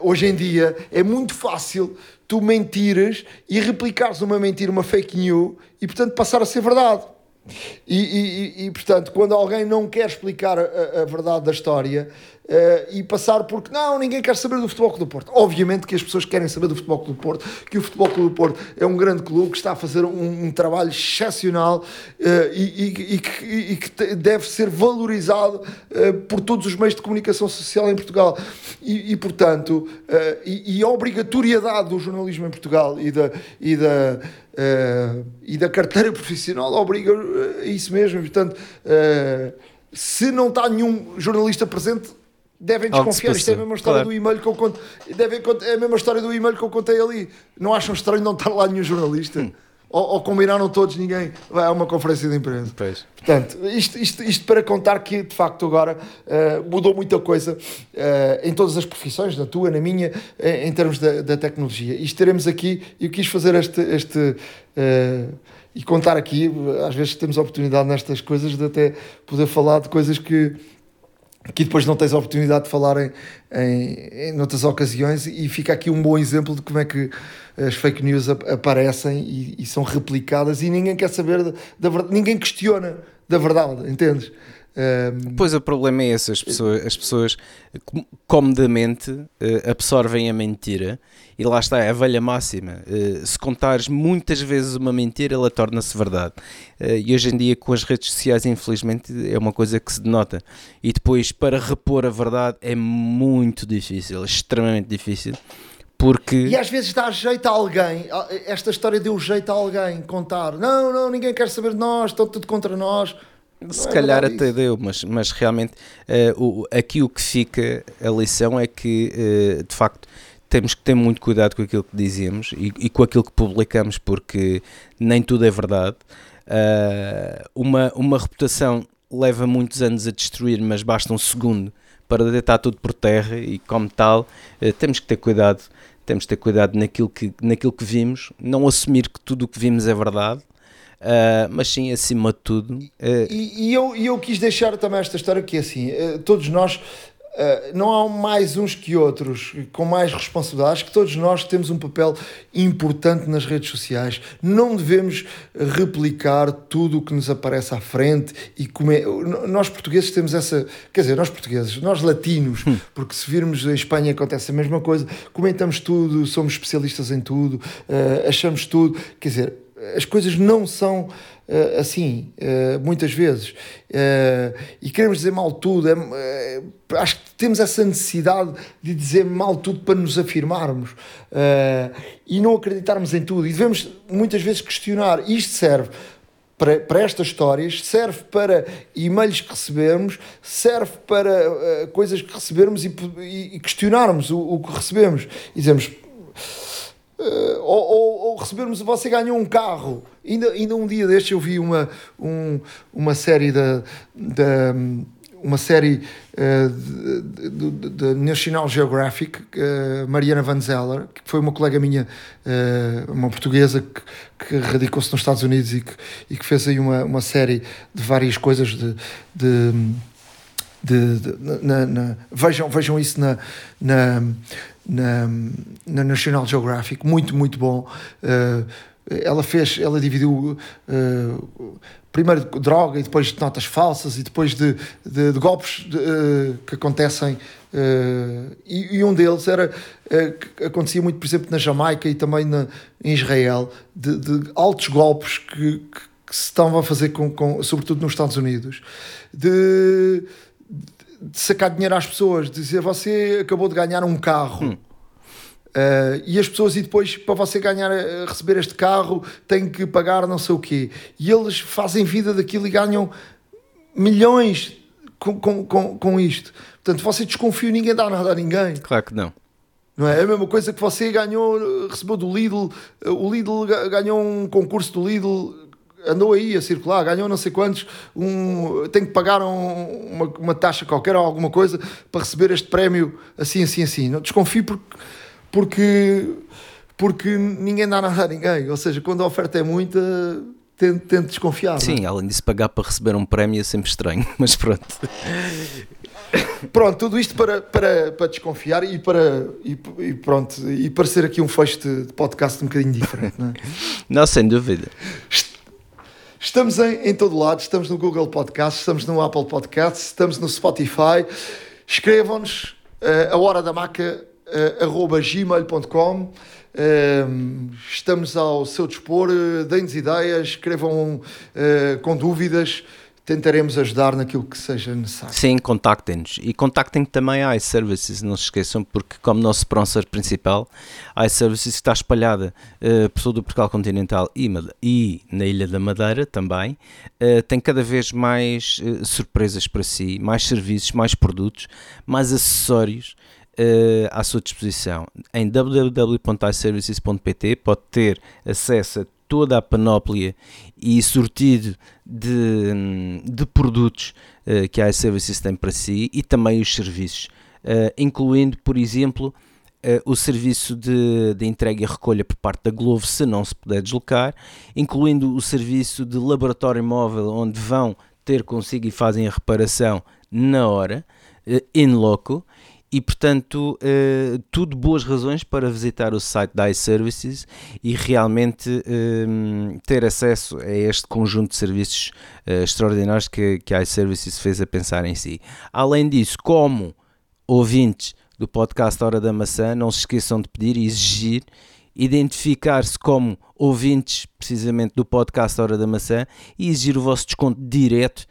hoje em dia é muito fácil tu mentires e replicares uma mentira, uma fake news e, portanto, passar a ser verdade. E, e, e portanto, quando alguém não quer explicar a, a verdade da história uh, e passar porque não, ninguém quer saber do Futebol Clube do Porto. Obviamente que as pessoas querem saber do Futebol Clube do Porto, que o Futebol Clube do Porto é um grande clube que está a fazer um, um trabalho excepcional uh, e, que, e, que, deve ser valorizado uh, por todos os meios de comunicação social em Portugal. E, portanto, e, a obrigatoriedade do jornalismo em Portugal e da. E da e da carteira profissional obriga a isso mesmo. Portanto, se não está nenhum jornalista presente, devem desconfiar. Isto é a mesma história claro. do e-mail que eu conto. Devem, é a mesma história do e-mail que eu contei ali. Não acham estranho não estar lá nenhum jornalista? Hum. Ou, ou, combinaram todos, ninguém vai a uma conferência de imprensa. Pois. Portanto, isto, isto, isto para contar que de facto agora uh, mudou muita coisa uh, em todas as profissões, na tua, na minha, em termos da, da tecnologia. E estaremos aqui, eu quis fazer este, este, uh, e contar aqui, às vezes temos a oportunidade nestas coisas de até poder falar de coisas que, que depois não tens a oportunidade de falar em, em, em outras ocasiões e fica aqui um bom exemplo de como é que as fake news aparecem e, e são replicadas e ninguém quer saber da, da verdade, ninguém questiona da verdade, entendes? Um... Pois o problema é esse, as pessoas, as pessoas comodamente uh, absorvem a mentira e lá está, é a velha máxima. Uh, se contares muitas vezes uma mentira, ela torna-se verdade. Uh, e hoje em dia, com as redes sociais, infelizmente, é uma coisa que se denota. E depois, para repor a verdade, é muito difícil, extremamente difícil. Porque... E às vezes dá jeito a alguém, esta história deu jeito a alguém contar. Não, não, ninguém quer saber de nós, estão tudo contra nós. Se é calhar até isso. deu, mas, mas realmente uh, o, aqui o que fica a lição é que uh, de facto temos que ter muito cuidado com aquilo que dizemos e, e com aquilo que publicamos, porque nem tudo é verdade. Uh, uma, uma reputação leva muitos anos a destruir, mas basta um segundo para deitar tudo por terra e, como tal, temos que ter cuidado. Temos que ter cuidado naquilo que, naquilo que vimos, não assumir que tudo o que vimos é verdade, Uh, mas sim, acima de tudo. Uh... E, e, eu, e eu quis deixar também esta história que assim, uh, todos nós. Não há mais uns que outros com mais responsabilidade. Acho que todos nós temos um papel importante nas redes sociais. Não devemos replicar tudo o que nos aparece à frente e comer. Nós portugueses temos essa. Quer dizer, nós portugueses, nós latinos, hum. porque se virmos em Espanha acontece a mesma coisa, comentamos tudo, somos especialistas em tudo, achamos tudo. Quer dizer, as coisas não são assim, uh, muitas vezes. Uh, e queremos dizer mal tudo. É, acho que temos essa necessidade de dizer mal tudo para nos afirmarmos e não acreditarmos em tudo. E devemos muitas vezes questionar. Isto serve para, para estas histórias, serve para e-mails que recebemos, serve para coisas que recebermos e, e, e questionarmos o, o que recebemos. E dizemos Uh, ou, ou, recebermos, você ganhou um carro. Ainda, ainda um dia destes eu vi uma, um, uma série da, da uma série uh, da National Geographic, uh, Mariana Van Zeller, que foi uma colega minha, uh, uma portuguesa que, que radicou-se nos Estados Unidos e que, e que fez aí uma, uma série de várias coisas de, de de, de na, na, vejam, vejam isso na, na, na, na National Geographic, muito, muito bom. Uh, ela fez, ela dividiu uh, primeiro droga e depois de notas falsas e depois de, de, de golpes de, uh, que acontecem. E, e, um deles era que acontecia muito, por exemplo, na Jamaica e também na, em Israel, de, de altos golpes que, que, que, se estavam a fazer, com, com, sobretudo nos Estados Unidos, de de sacar dinheiro às pessoas, de dizer você acabou de ganhar um carro. Hum. Uh, e as pessoas, e depois para você ganhar, uh, receber este carro, tem que pagar não sei o quê. E eles fazem vida daquilo e ganham milhões com, com, com, com isto. Portanto, você desconfia ninguém dá nada a ninguém. Claro que não. Não é? é a mesma coisa que você ganhou, recebeu do Lidl, o Lidl ganhou um concurso do Lidl andou aí a circular, ganhou não sei quantos, um, tem que pagar um, uma, uma taxa qualquer ou alguma coisa para receber este prémio assim, assim, assim. Não desconfio porque, porque, porque ninguém dá nada a ninguém. Ou seja, quando a oferta é muita, tento, tento desconfiar. É? Sim, além disso, pagar para receber um prémio é sempre estranho, mas pronto. Pronto, tudo isto para, para, para desconfiar e para, e, e pronto, e para ser aqui um fecho de, podcast um bocadinho diferente, não é? Não, sem dúvida. Estamos em, em todo lado, estamos no Google Podcast, estamos no Apple Podcast, estamos no Spotify. Escrevam-nos uh, a hora da maca uh, arroba gmail.com. Uh, eh, estamos ao seu dispor, uh, deem-nos ideias, escrevam com dúvidas tentaremos ajudar naquilo que seja necessário. Sim, contactem-nos e contactem também a iServices, não se esqueçam, porque como nosso sponsor principal, a iServices está espalhada uh, por todo o Portugal continental e, e, na Ilha da Madeira também, uh, tem cada vez mais uh, surpresas para si, mais serviços, mais produtos, mais acessórios à sua disposição. Em www.iservices.pt pode ter acesso a toda a panóplia e sortido de, de produtos uh, que a iServices tem para si e também os serviços, uh, incluindo, por exemplo, uh, o serviço de, de, entrega e recolha por parte da Glovo, se não se puder deslocar, incluindo o serviço de laboratório móvel, onde vão ter consigo e fazem a reparação na hora, uh, in loco, e portanto, uh, tudo boas razões para visitar o site da iServices e realmente uh, ter acesso a este conjunto de serviços uh, extraordinários que, que a iServices fez a pensar em si. Além disso, como ouvintes do podcast Hora da Maçã, não se esqueçam de pedir e exigir identificar-se como ouvintes precisamente do podcast Hora da Maçã e exigir o vosso desconto direto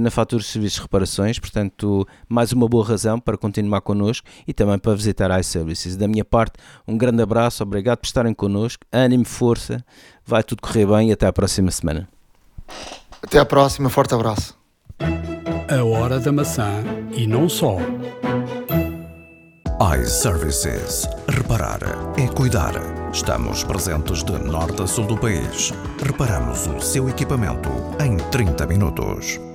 na fatura de serviços de reparações. Portanto, mais uma boa razão para continuar connosco e também para visitar iServices. Da minha parte, um grande abraço, obrigado por estarem connosco, ânimo, força, vai tudo correr bem e até à próxima semana. Até à próxima, forte abraço. A Hora da Maçã e não só iServices. Reparar é cuidar. Estamos presentes de norte a sul do país. Reparamos o seu equipamento em 30 minutos.